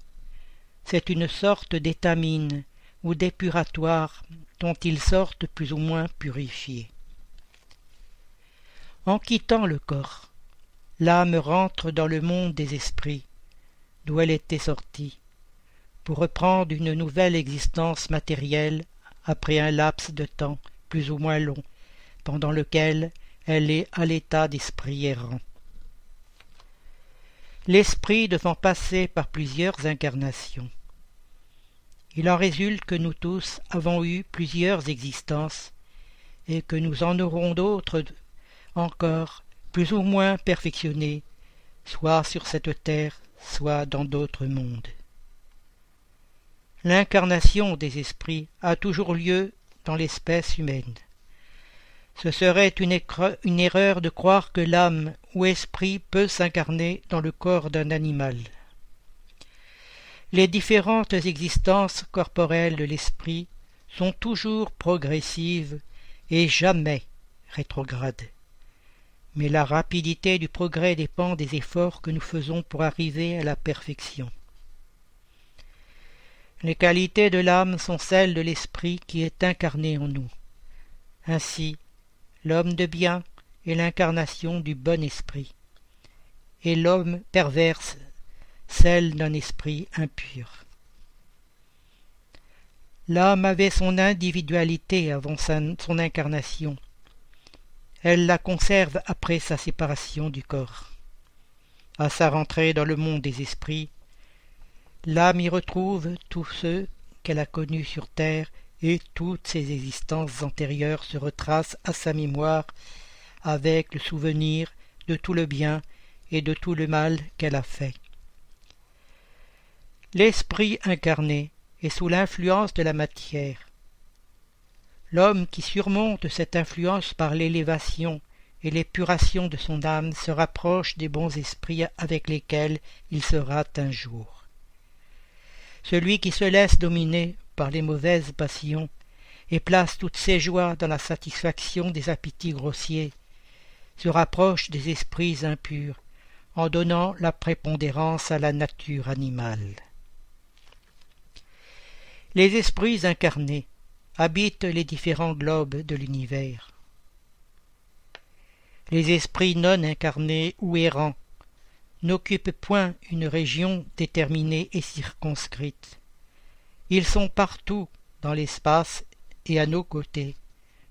Speaker 1: C'est une sorte d'étamine ou d'épuratoire dont ils sortent plus ou moins purifiés. En quittant le corps, l'âme rentre dans le monde des esprits, d'où elle était sortie, pour reprendre une nouvelle existence matérielle après un laps de temps plus ou moins long, pendant lequel elle est à l'état d'esprit errant. L'esprit devant passer par plusieurs incarnations. Il en résulte que nous tous avons eu plusieurs existences et que nous en aurons d'autres encore plus ou moins perfectionnées, soit sur cette terre, soit dans d'autres mondes. L'incarnation des esprits a toujours lieu dans l'espèce humaine. Ce serait une, erreur de croire que l'âme ou esprit peut s'incarner dans le corps d'un animal. Les différentes existences corporelles de l'esprit sont toujours progressives et jamais rétrogrades. Mais la rapidité du progrès dépend des efforts que nous faisons pour arriver à la perfection. Les qualités de l'âme sont celles de l'esprit qui est incarné en nous. Ainsi, l'homme de bien est l'incarnation du bon esprit, et l'homme perverse celle d'un esprit impur. L'âme avait son individualité avant son incarnation. Elle la conserve après sa séparation du corps. À sa rentrée dans le monde des esprits, l'âme y retrouve tous ceux qu'elle a connus sur terre et toutes ses existences antérieures se retracent à sa mémoire avec le souvenir de tout le bien et de tout le mal qu'elle a fait. L'esprit incarné est sous l'influence de la matière. L'homme qui surmonte cette influence par l'élévation et l'épuration de son âme se rapproche des bons esprits avec lesquels il sera un jour. Celui qui se laisse dominer par les mauvaises passions et place toutes ses joies dans la satisfaction des appétits grossiers, se rapproche des esprits impurs en donnant la prépondérance à la nature animale. Les esprits incarnés habitent les différents globes de l'univers. Les esprits non incarnés ou errants n'occupent point une région déterminée et circonscrite. Ils sont partout dans l'espace et à nos côtés,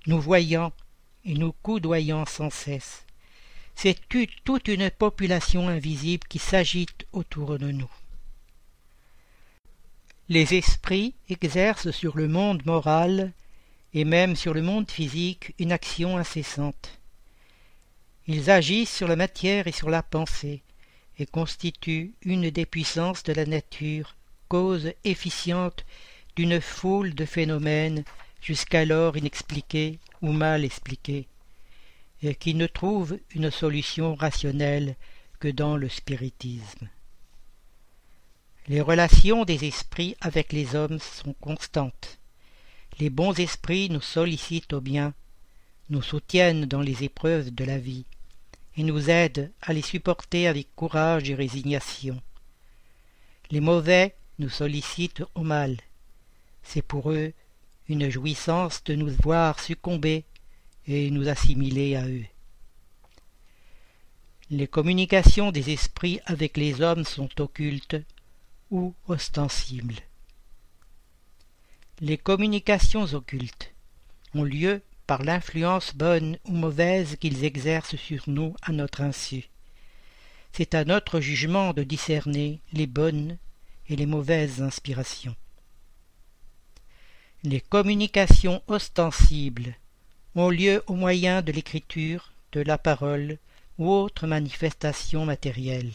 Speaker 1: nous voyant et nous coudoyant sans cesse. C'est toute une population invisible qui s'agite autour de nous. Les esprits exercent sur le monde moral et même sur le monde physique une action incessante. Ils agissent sur la matière et sur la pensée, et constitue une des puissances de la nature, cause efficiente d'une foule de phénomènes jusqu'alors inexpliqués ou mal expliqués, et qui ne trouvent une solution rationnelle que dans le spiritisme. Les relations des esprits avec les hommes sont constantes. Les bons esprits nous sollicitent au bien, nous soutiennent dans les épreuves de la vie, et nous aide à les supporter avec courage et résignation. Les mauvais nous sollicitent au mal. C'est pour eux une jouissance de nous voir succomber et nous assimiler à eux. Les communications des esprits avec les hommes sont occultes ou ostensibles. Les communications occultes ont lieu par l'influence bonne ou mauvaise qu'ils exercent sur nous à notre insu. C'est à notre jugement de discerner les bonnes et les mauvaises inspirations. Les communications ostensibles ont lieu au moyen de l'écriture, de la parole ou autres manifestations matérielles,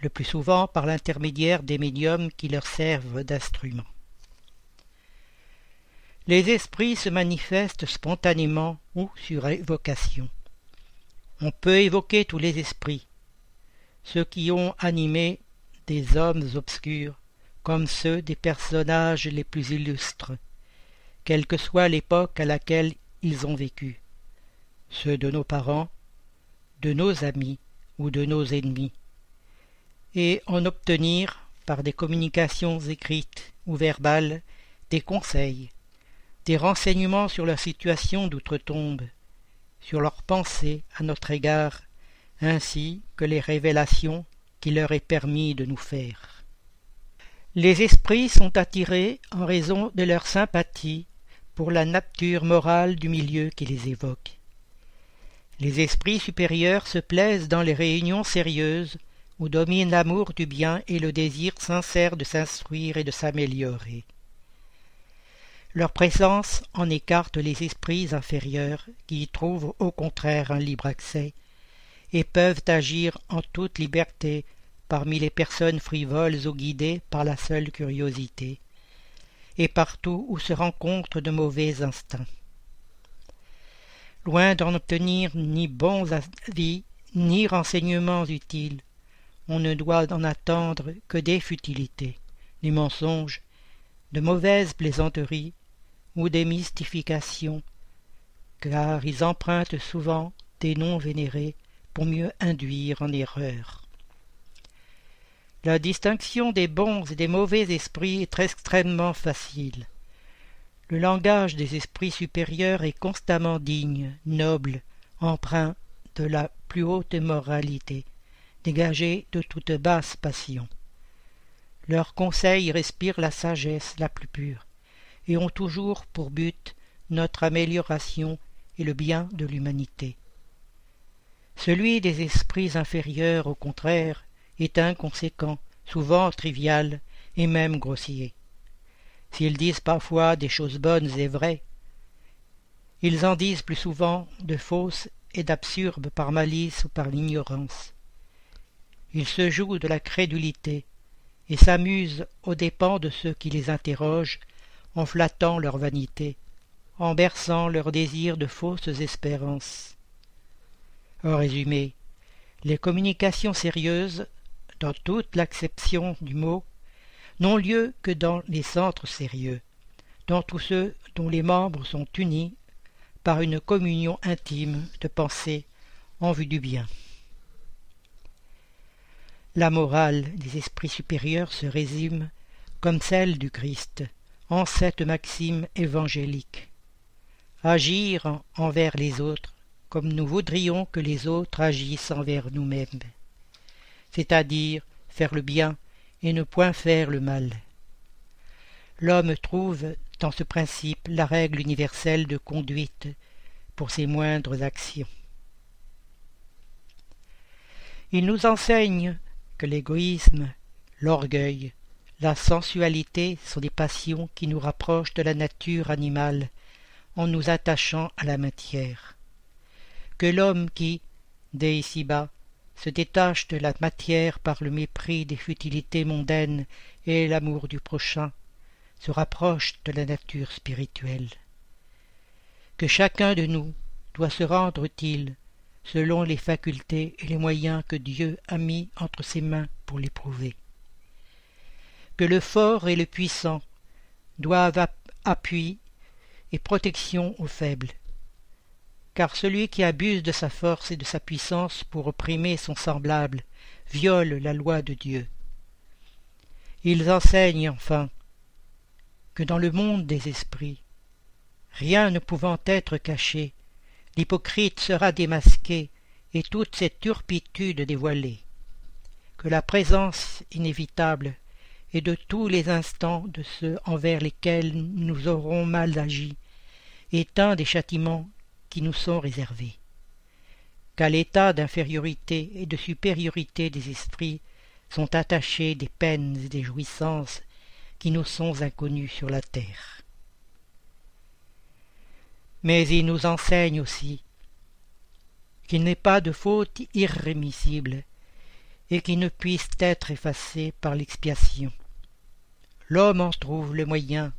Speaker 1: le plus souvent par l'intermédiaire des médiums qui leur servent d'instruments. Les esprits se manifestent spontanément ou sur évocation. On peut évoquer tous les esprits, ceux qui ont animé des hommes obscurs, comme ceux des personnages les plus illustres, quelle que soit l'époque à laquelle ils ont vécu, ceux de nos parents, de nos amis ou de nos ennemis, et en obtenir, par des communications écrites ou verbales, des conseils, des renseignements sur leur situation d'outre-tombe, sur leurs pensées à notre égard, ainsi que les révélations qu'il leur est permis de nous faire. Les esprits sont attirés en raison de leur sympathie pour la nature morale du milieu qui les évoque. Les esprits supérieurs se plaisent dans les réunions sérieuses où domine l'amour du bien et le désir sincère de s'instruire et de s'améliorer. Leur présence en écarte les esprits inférieurs qui y trouvent au contraire un libre accès et peuvent agir en toute liberté parmi les personnes frivoles ou guidées par la seule curiosité, et partout où se rencontrent de mauvais instincts. Loin d'en obtenir ni bons avis, ni renseignements utiles, on ne doit en attendre que des futilités, des mensonges, de mauvaises plaisanteries ou des mystifications, car ils empruntent souvent des noms vénérés pour mieux induire en erreur. La distinction des bons et des mauvais esprits est extrêmement facile. Le langage des esprits supérieurs est constamment digne, noble, empreint de la plus haute moralité, dégagé de toute basse passion. Leurs conseils respirent la sagesse la plus pure, et ont toujours pour but notre amélioration et le bien de l'humanité. Celui des esprits inférieurs, au contraire, est inconséquent, souvent trivial et même grossier. S'ils disent parfois des choses bonnes et vraies, ils en disent plus souvent de fausses et d'absurdes par malice ou par l'ignorance. Ils se jouent de la crédulité et s'amusent aux dépens de ceux qui les interrogent en flattant leur vanité, en berçant leur désir de fausses espérances. En résumé, les communications sérieuses, dans toute l'acception du mot, n'ont lieu que dans les centres sérieux, dans tous ceux dont les membres sont unis par une communion intime de pensée en vue du bien. La morale des esprits supérieurs se résume, comme celle du Christ, en cette maxime évangélique. Agir envers les autres comme nous voudrions que les autres agissent envers nous-mêmes, c'est-à-dire faire le bien et ne point faire le mal. L'homme trouve dans ce principe la règle universelle de conduite pour ses moindres actions. Il nous enseigne que l'égoïsme, l'orgueil, la sensualité sont des passions qui nous rapprochent de la nature animale en nous attachant à la matière. Que l'homme qui, dès ici-bas, se détache de la matière par le mépris des futilités mondaines et l'amour du prochain, se rapproche de la nature spirituelle. Que chacun de nous doit se rendre utile selon les facultés et les moyens que Dieu a mis entre ses mains pour l'éprouver que le fort et le puissant doivent appui et protection aux faibles. Car celui qui abuse de sa force et de sa puissance pour opprimer son semblable viole la loi de Dieu. Ils enseignent enfin que dans le monde des esprits, rien ne pouvant être caché, l'hypocrite sera démasqué et toute cette turpitude dévoilée, que la présence inévitable et de tous les instants de ceux envers lesquels nous aurons mal agi, est un des châtiments qui nous sont réservés. Qu'à l'état d'infériorité et de supériorité des esprits sont attachés des peines et des jouissances qui nous sont inconnues sur la terre. Mais il nous enseigne aussi qu'il n'est pas de faute irrémissible et qui ne puissent être effacés par l'expiation. L'homme en trouve le moyen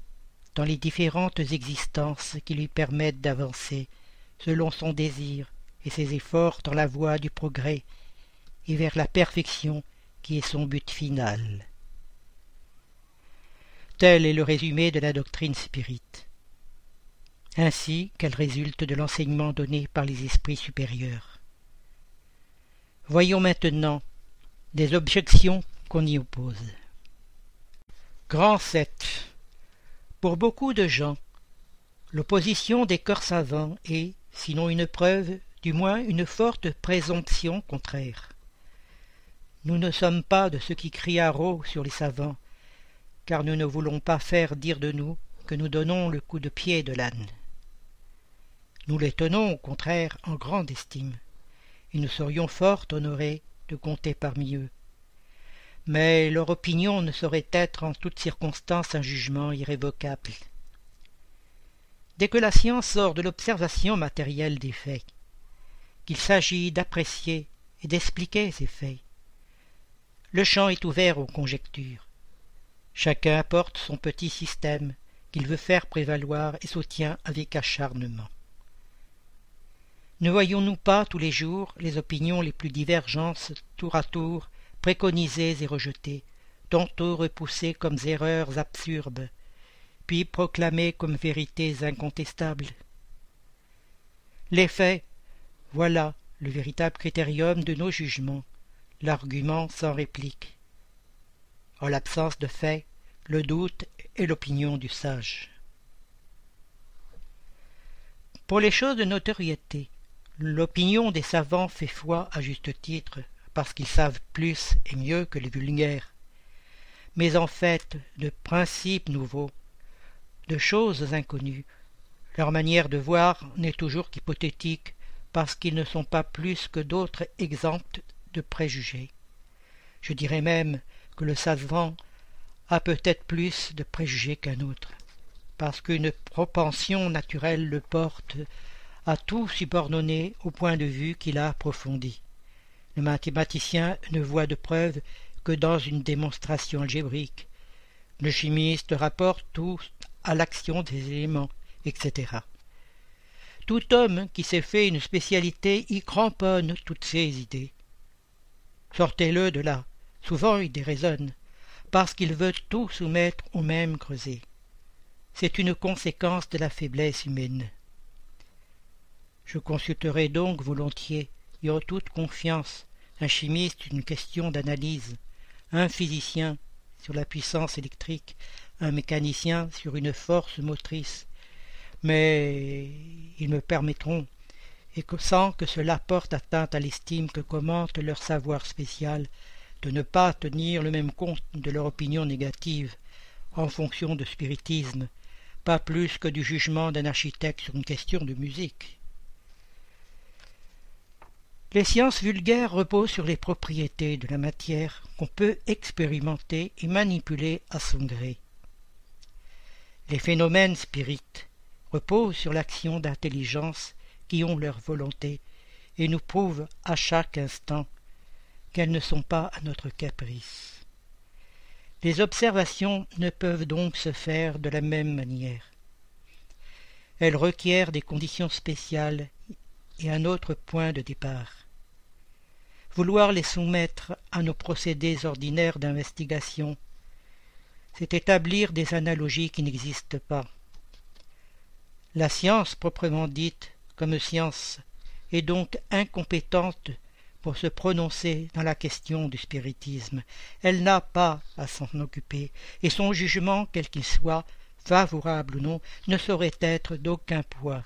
Speaker 1: dans les différentes existences qui lui permettent d'avancer selon son désir et ses efforts dans la voie du progrès et vers la perfection qui est son but final. Tel est le résumé de la doctrine spirite, ainsi qu'elle résulte de l'enseignement donné par les esprits supérieurs. Voyons maintenant des objections qu'on y oppose. Grand 7. Pour beaucoup de gens, l'opposition des corps savants est, sinon une preuve, du moins une forte présomption contraire. Nous ne sommes pas de ceux qui crient à sur les savants, car nous ne voulons pas faire dire de nous que nous donnons le coup de pied de l'âne. Nous les tenons, au contraire, en grande estime, et nous serions fort honorés de compter parmi eux. Mais leur opinion ne saurait être en toutes circonstances un jugement irrévocable. Dès que la science sort de l'observation matérielle des faits, qu'il s'agit d'apprécier et d'expliquer ces faits, le champ est ouvert aux conjectures. Chacun apporte son petit système qu'il veut faire prévaloir et soutient avec acharnement. Ne voyons-nous pas tous les jours les opinions les plus divergentes tour à tour, préconisées et rejetées, tantôt repoussées comme erreurs absurdes, puis proclamées comme vérités incontestables Les faits, voilà le véritable critérium de nos jugements, l'argument sans réplique. En l'absence de faits, le doute est l'opinion du sage. Pour les choses de notoriété, L'opinion des savants fait foi à juste titre, parce qu'ils savent plus et mieux que les vulgaires. Mais en fait, de principes nouveaux, de choses inconnues, leur manière de voir n'est toujours qu'hypothétique, parce qu'ils ne sont pas plus que d'autres exempts de préjugés. Je dirais même que le savant a peut-être plus de préjugés qu'un autre, parce qu'une propension naturelle le porte à tout subordonner au point de vue qu'il a approfondi. Le mathématicien ne voit de preuve que dans une démonstration algébrique. Le chimiste rapporte tout à l'action des éléments, etc. Tout homme qui s'est fait une spécialité y cramponne toutes ses idées. Sortez-le de là. Souvent il déraisonne, parce qu'il veut tout soumettre au même creuset. C'est une conséquence de la faiblesse humaine. Je consulterai donc volontiers et en toute confiance un chimiste une question d'analyse, un physicien sur la puissance électrique, un mécanicien sur une force motrice, mais ils me permettront, et sans que cela porte atteinte à l'estime que commente leur savoir spécial, de ne pas tenir le même compte de leur opinion négative, en fonction de spiritisme, pas plus que du jugement d'un architecte sur une question de musique. Les sciences vulgaires reposent sur les propriétés de la matière qu'on peut expérimenter et manipuler à son gré. Les phénomènes spirites reposent sur l'action d'intelligences qui ont leur volonté et nous prouvent à chaque instant qu'elles ne sont pas à notre caprice. Les observations ne peuvent donc se faire de la même manière. Elles requièrent des conditions spéciales et un autre point de départ. Vouloir les soumettre à nos procédés ordinaires d'investigation, c'est établir des analogies qui n'existent pas. La science proprement dite, comme science, est donc incompétente pour se prononcer dans la question du spiritisme. Elle n'a pas à s'en occuper, et son jugement, quel qu'il soit, favorable ou non, ne saurait être d'aucun poids.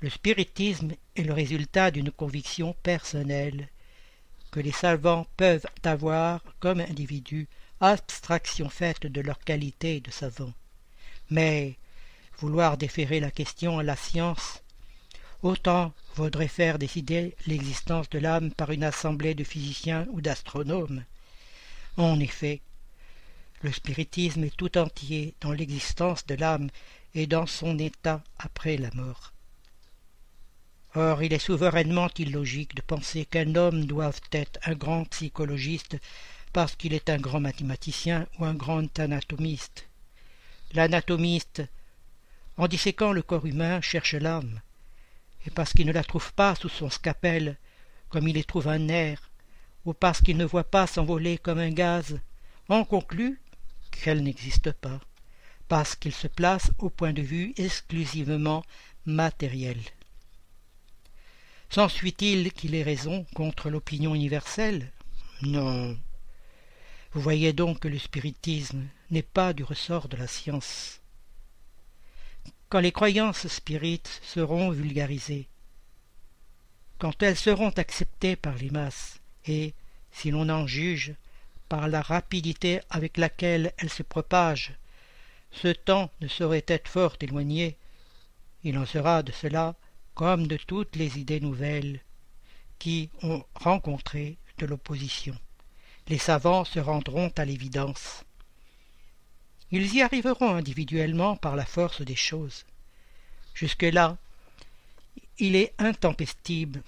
Speaker 1: Le spiritisme est le résultat d'une conviction personnelle que les savants peuvent avoir comme individus, abstraction faite de leur qualité de savants. Mais vouloir déférer la question à la science, autant vaudrait faire décider l'existence de l'âme par une assemblée de physiciens ou d'astronomes. En effet, le spiritisme est tout entier dans l'existence de l'âme et dans son état après la mort. Or il est souverainement illogique de penser qu'un homme doive être un grand psychologiste parce qu'il est un grand mathématicien ou un grand anatomiste. L'anatomiste, en disséquant le corps humain, cherche l'âme, et parce qu'il ne la trouve pas sous son scapel, comme il y trouve un nerf, ou parce qu'il ne voit pas s'envoler comme un gaz, en conclut qu'elle n'existe pas, parce qu'il se place au point de vue exclusivement matériel. S'ensuit-il qu'il ait raison contre l'opinion universelle? Non. Vous voyez donc que le spiritisme n'est pas du ressort de la science. Quand les croyances spirites seront vulgarisées, quand elles seront acceptées par les masses, et, si l'on en juge, par la rapidité avec laquelle elles se propagent, ce temps ne saurait être fort éloigné. Il en sera de cela comme de toutes les idées nouvelles qui ont rencontré de l'opposition. Les savants se rendront à l'évidence. Ils y arriveront individuellement par la force des choses. Jusque-là, il est intempestible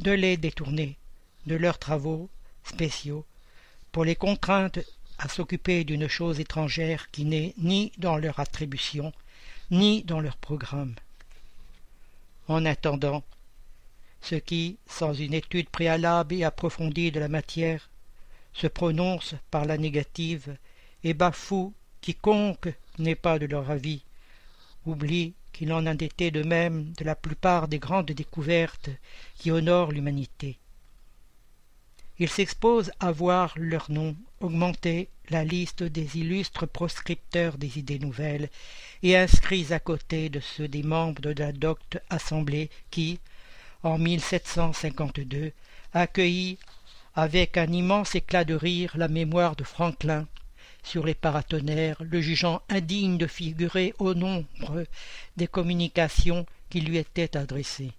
Speaker 1: de les détourner de leurs travaux spéciaux pour les contraintes à s'occuper d'une chose étrangère qui n'est ni dans leur attribution, ni dans leur programme. En attendant, ce qui, sans une étude préalable et approfondie de la matière, se prononce par la négative et bafoue quiconque n'est pas de leur avis, oublie qu'il en a été de même de la plupart des grandes découvertes qui honorent l'humanité. Ils s'exposent à voir leur nom augmenter la liste des illustres proscripteurs des idées nouvelles et inscrits à côté de ceux des membres de la docte assemblée qui, en 1752, accueillit avec un immense éclat de rire la mémoire de Franklin sur les paratonnerres, le jugeant indigne de figurer au nombre des communications qui lui étaient adressées,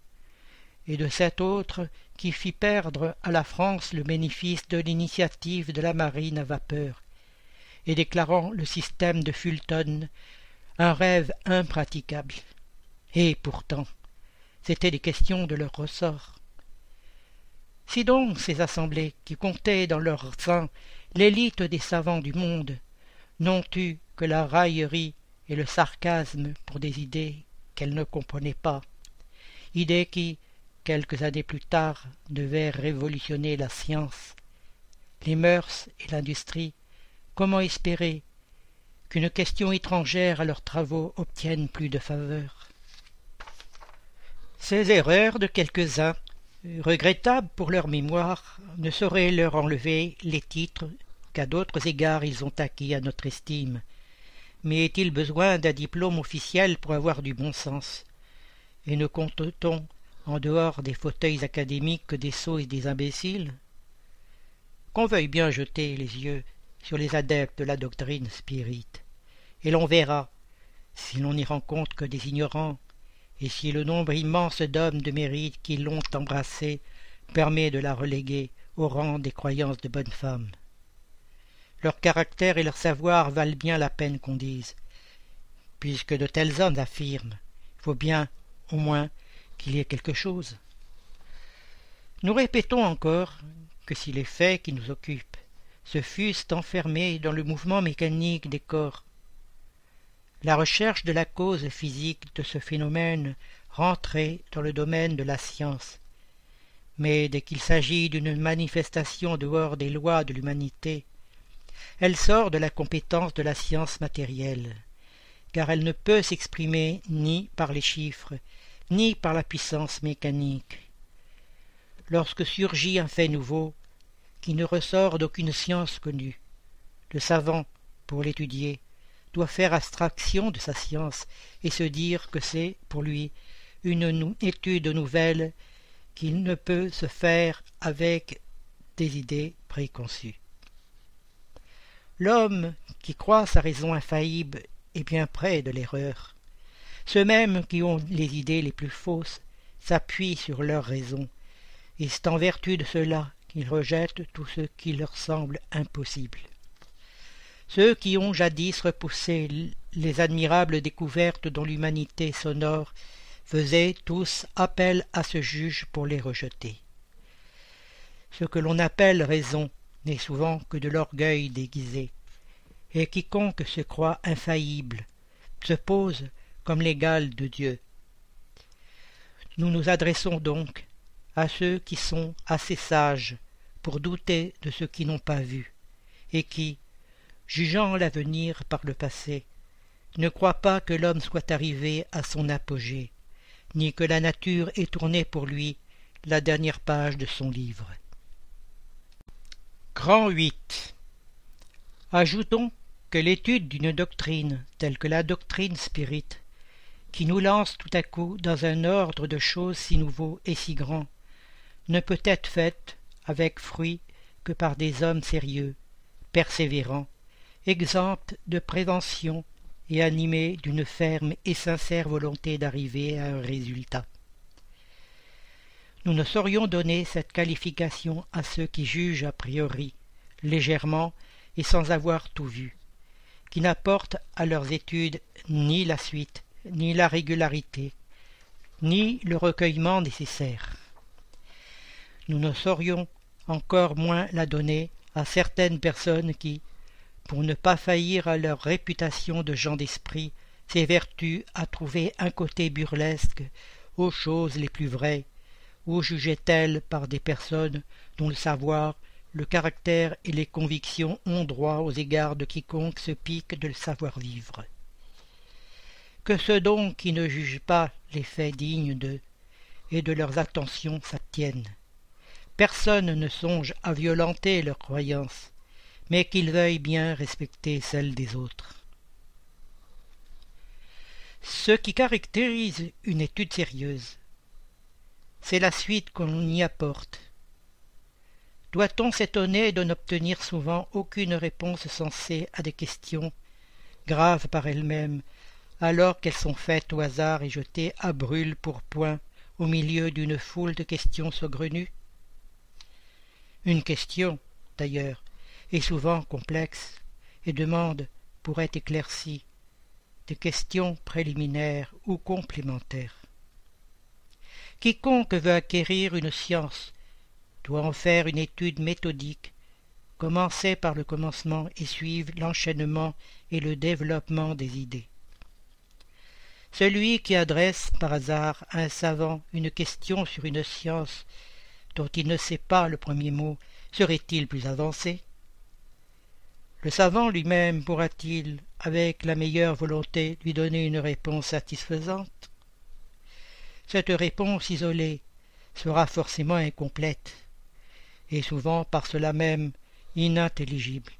Speaker 1: et de cet autre qui fit perdre à la France le bénéfice de l'initiative de la marine à vapeur, et déclarant le système de Fulton un rêve impraticable. Et pourtant, c'étaient des questions de leur ressort. Si donc ces assemblées, qui comptaient dans leur sein l'élite des savants du monde, n'ont eu que la raillerie et le sarcasme pour des idées qu'elles ne comprenaient pas, idées qui, quelques années plus tard, devaient révolutionner la science, les mœurs et l'industrie, comment espérer qu'une question étrangère à leurs travaux obtienne plus de faveur? Ces erreurs de quelques-uns regrettables pour leur mémoire, ne sauraient leur enlever les titres qu'à d'autres égards ils ont acquis à notre estime. Mais est-il besoin d'un diplôme officiel pour avoir du bon sens? Et ne compte-t-on, en dehors des fauteuils académiques, que des sots et des imbéciles? Qu'on veuille bien jeter les yeux sur les adeptes de la doctrine spirite, et l'on verra, si l'on n'y rencontre que des ignorants, et si le nombre immense d'hommes de mérite qui l'ont embrassée permet de la reléguer au rang des croyances de bonnes femmes. Leur caractère et leur savoir valent bien la peine qu'on dise, puisque de tels hommes affirment. Il faut bien, au moins, qu'il y ait quelque chose. Nous répétons encore que si les faits qui nous occupent se fussent enfermés dans le mouvement mécanique des corps, la recherche de la cause physique de ce phénomène rentrait dans le domaine de la science. Mais dès qu'il s'agit d'une manifestation dehors des lois de l'humanité, elle sort de la compétence de la science matérielle, car elle ne peut s'exprimer ni par les chiffres, ni par la puissance mécanique. Lorsque surgit un fait nouveau, qui ne ressort d'aucune science connue, le savant, pour l'étudier, doit faire abstraction de sa science et se dire que c'est, pour lui, une étude nouvelle qu'il ne peut se faire avec des idées préconçues. L'homme qui croit sa raison infaillible est bien près de l'erreur. Ceux mêmes qui ont les idées les plus fausses s'appuient sur leur raison, et c'est en vertu de cela qu'ils rejettent tout ce qui leur semble impossible. Ceux qui ont jadis repoussé les admirables découvertes dont l'humanité sonore faisaient tous appel à ce juge pour les rejeter. Ce que l'on appelle raison n'est souvent que de l'orgueil déguisé, et quiconque se croit infaillible se pose comme l'égal de Dieu. Nous nous adressons donc à ceux qui sont assez sages pour douter de ce qu'ils n'ont pas vu, et qui, jugeant l'avenir par le passé, ne croit pas que l'homme soit arrivé à son apogée, ni que la nature ait tourné pour lui la dernière page de son livre. Grand 8 Ajoutons que l'étude d'une doctrine telle que la doctrine spirite, qui nous lance tout à coup dans un ordre de choses si nouveau et si grand, ne peut être faite avec fruit que par des hommes sérieux, persévérants, exempts de prévention et animés d'une ferme et sincère volonté d'arriver à un résultat. Nous ne saurions donner cette qualification à ceux qui jugent a priori, légèrement et sans avoir tout vu, qui n'apportent à leurs études ni la suite, ni la régularité, ni le recueillement nécessaire. Nous ne saurions encore moins la donner à certaines personnes qui, pour ne pas faillir à leur réputation de gens d'esprit, s'évertuent à trouver un côté burlesque aux choses les plus vraies, ou jugeaient-elles par des personnes dont le savoir, le caractère et les convictions ont droit aux égards de quiconque se pique de le savoir-vivre. Que ceux donc qui ne jugent pas les faits dignes d'eux et de leurs attentions s'abstiennent. Personne ne songe à violenter leurs croyances, mais qu'ils veuillent bien respecter celles des autres. Ce qui caractérise une étude sérieuse, c'est la suite qu'on y apporte. Doit-on s'étonner de n'obtenir souvent aucune réponse sensée à des questions, graves par elles-mêmes, alors qu'elles sont faites au hasard et jetées à brûle pour point au milieu d'une foule de questions saugrenues? Une question, d'ailleurs, est souvent complexe et demande, pour être éclaircie, des questions préliminaires ou complémentaires. Quiconque veut acquérir une science doit en faire une étude méthodique, commencer par le commencement et suivre l'enchaînement et le développement des idées. Celui qui adresse par hasard à un savant une question sur une science dont il ne sait pas le premier mot serait-il plus avancé? Le savant lui-même pourra-t-il, avec la meilleure volonté, lui donner une réponse satisfaisante? Cette réponse isolée sera forcément incomplète, et souvent par cela même inintelligible,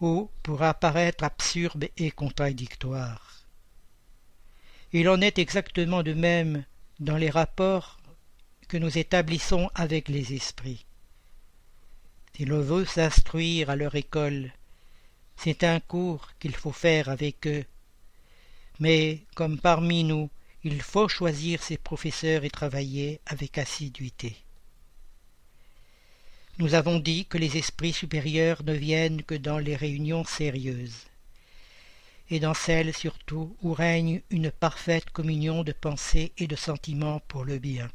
Speaker 1: ou pourra paraître absurde et contradictoire. Il en est exactement de même dans les rapports que nous établissons avec les esprits. Si l'on veut s'instruire à leur école, c'est un cours qu'il faut faire avec eux. Mais comme parmi nous il faut choisir ses professeurs et travailler avec assiduité. Nous avons dit que les esprits supérieurs ne viennent que dans les réunions sérieuses, et dans celles surtout où règne une parfaite communion de pensée et de sentiments pour le bien.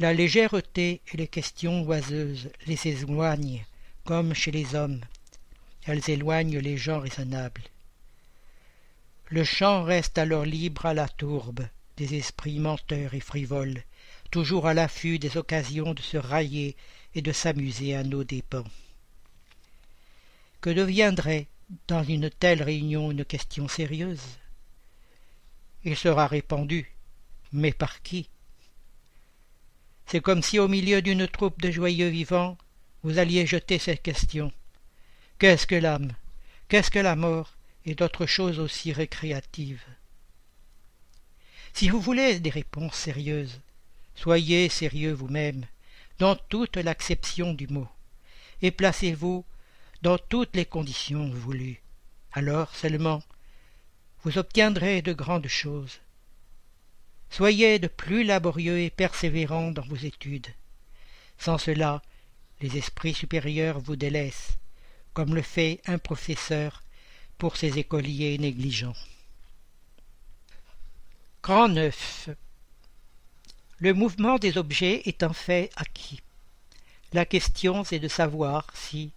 Speaker 1: La légèreté et les questions oiseuses les éloignent, comme chez les hommes. Elles éloignent les gens raisonnables. Le champ reste alors libre à la tourbe des esprits menteurs et frivoles, toujours à l'affût des occasions de se railler et de s'amuser à nos dépens. Que deviendrait dans une telle réunion une question sérieuse? Il sera répandu, mais par qui? C'est comme si au milieu d'une troupe de joyeux vivants, vous alliez jeter cette question. Qu'est-ce que l'âme? Qu'est-ce que la mort et d'autres choses aussi récréatives? Si vous voulez des réponses sérieuses, soyez sérieux vous-même, dans toute l'acception du mot, et placez-vous dans toutes les conditions voulues. Alors seulement vous obtiendrez de grandes choses. Soyez de plus laborieux et persévérants dans vos études. Sans cela, les esprits supérieurs vous délaissent, comme le fait un professeur pour ces écoliers négligents. Grand neuf. Le mouvement des objets est un fait acquis. La question est de savoir si,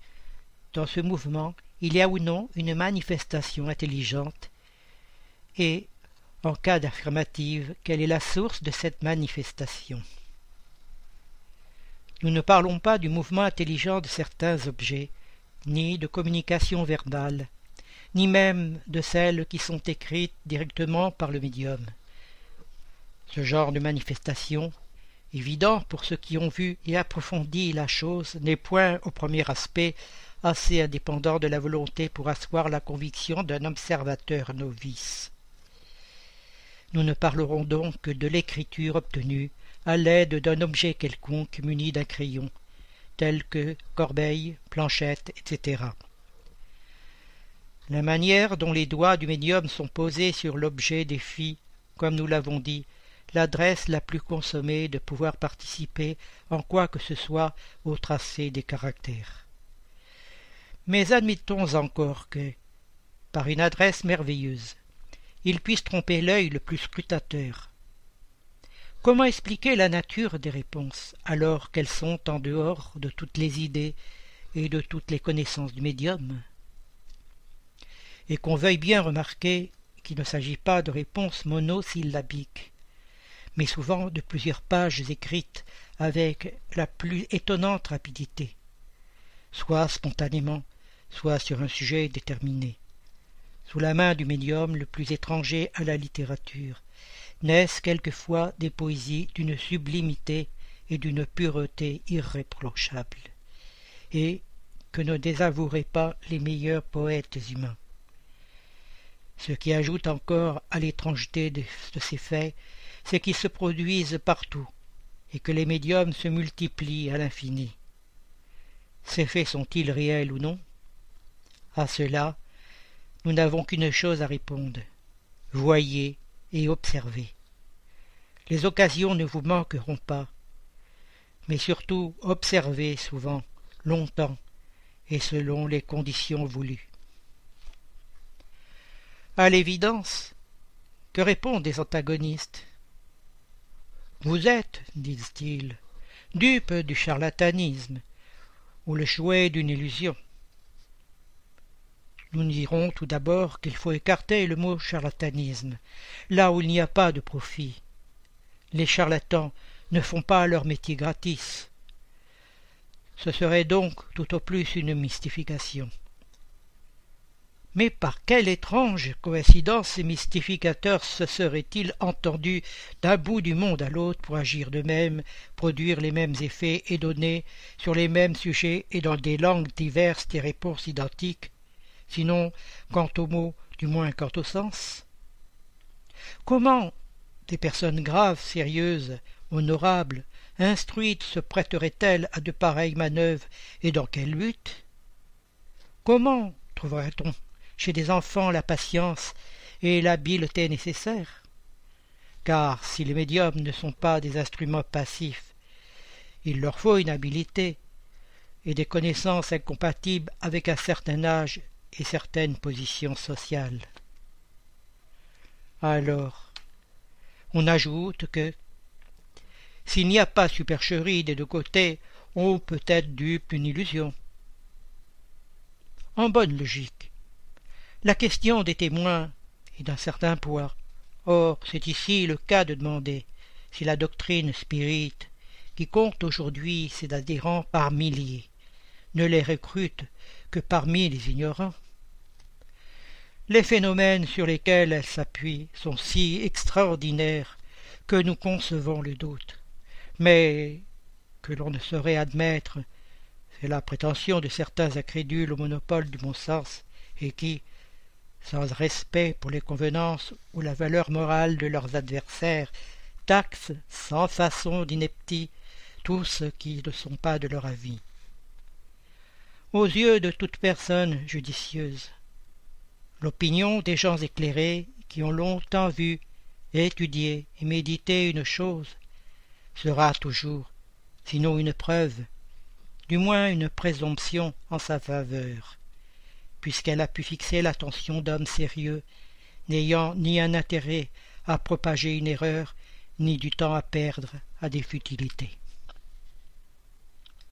Speaker 1: dans ce mouvement, il y a ou non une manifestation intelligente et, en cas d'affirmative, quelle est la source de cette manifestation? Nous ne parlons pas du mouvement intelligent de certains objets, ni de communication verbale, ni même de celles qui sont écrites directement par le médium. Ce genre de manifestation, évident pour ceux qui ont vu et approfondi la chose, n'est point au premier aspect assez indépendant de la volonté pour asseoir la conviction d'un observateur novice. Nous ne parlerons donc que de l'écriture obtenue à l'aide d'un objet quelconque muni d'un crayon, tel que corbeille, planchette, etc. La manière dont les doigts du médium sont posés sur l'objet défie, comme nous l'avons dit, l'adresse la plus consommée de pouvoir participer en quoi que ce soit au tracé des caractères. Mais admettons encore que, par une adresse merveilleuse, il puisse tromper l'œil le plus scrutateur. Comment expliquer la nature des réponses, alors qu'elles sont en dehors de toutes les idées et de toutes les connaissances du médium? Et qu'on veuille bien remarquer qu'il ne s'agit pas de réponses monosyllabiques, mais souvent de plusieurs pages écrites avec la plus étonnante rapidité, soit spontanément, soit sur un sujet déterminé sous la main du médium le plus étranger à la littérature, naissent quelquefois des poésies d'une sublimité et d'une pureté irréprochables, et que ne désavoueraient pas les meilleurs poètes humains. Ce qui ajoute encore à l'étrangeté de, ces faits, c'est qu'ils se produisent partout, et que les médiums se multiplient à l'infini. Ces faits sont-ils réels ou non? À cela, nous n'avons qu'une chose à répondre. Voyez et observez. Les occasions ne vous manqueront pas, mais surtout observez souvent, longtemps, et selon les conditions voulues. À l'évidence, que répondent les antagonistes? Vous êtes, disent-ils, dupe du charlatanisme ou le chouet d'une illusion. Nous dirons tout d'abord qu'il faut écarter le mot charlatanisme, là où il n'y a pas de profit. Les charlatans ne font pas leur métier gratis. Ce serait donc tout au plus une mystification. Mais par quelle étrange coïncidence ces mystificateurs se seraient-ils entendus d'un bout du monde à l'autre pour agir de même, produire les mêmes effets et donner, sur les mêmes sujets et dans des langues diverses, des réponses identiques sinon quant aux mots, du moins quant au sens Comment des personnes graves, sérieuses, honorables, instruites se prêteraient-elles à de pareilles manœuvres et dans quel but Comment trouverait-on chez des enfants la patience et l'habileté nécessaires? Car si les médiums ne sont pas des instruments passifs, il leur faut une habileté et des connaissances incompatibles avec un certain âge et certaines positions sociales. Alors, on ajoute que s'il n'y a pas supercherie des deux côtés, on peut être dupe d'une illusion. En bonne logique, la question des témoins est d'un certain poids. Or, c'est ici le cas de demander si la doctrine spirite, qui compte aujourd'hui ses adhérents par milliers, ne les recrute que parmi les ignorants. Les phénomènes sur lesquels elle s'appuie sont si extraordinaires que nous concevons le doute, mais que l'on ne saurait admettre, c'est la prétention de certains incrédules au monopole du bon sens, et qui, sans respect pour les convenances ou la valeur morale de leurs adversaires, taxent sans façon d'ineptie tous ceux qui ne sont pas de leur avis aux yeux de toute personne judicieuse. L'opinion des gens éclairés qui ont longtemps vu, étudié et médité une chose sera toujours, sinon une preuve, du moins une présomption en sa faveur, puisqu'elle a pu fixer l'attention d'hommes sérieux, n'ayant ni un intérêt à propager une erreur, ni du temps à perdre à des futilités.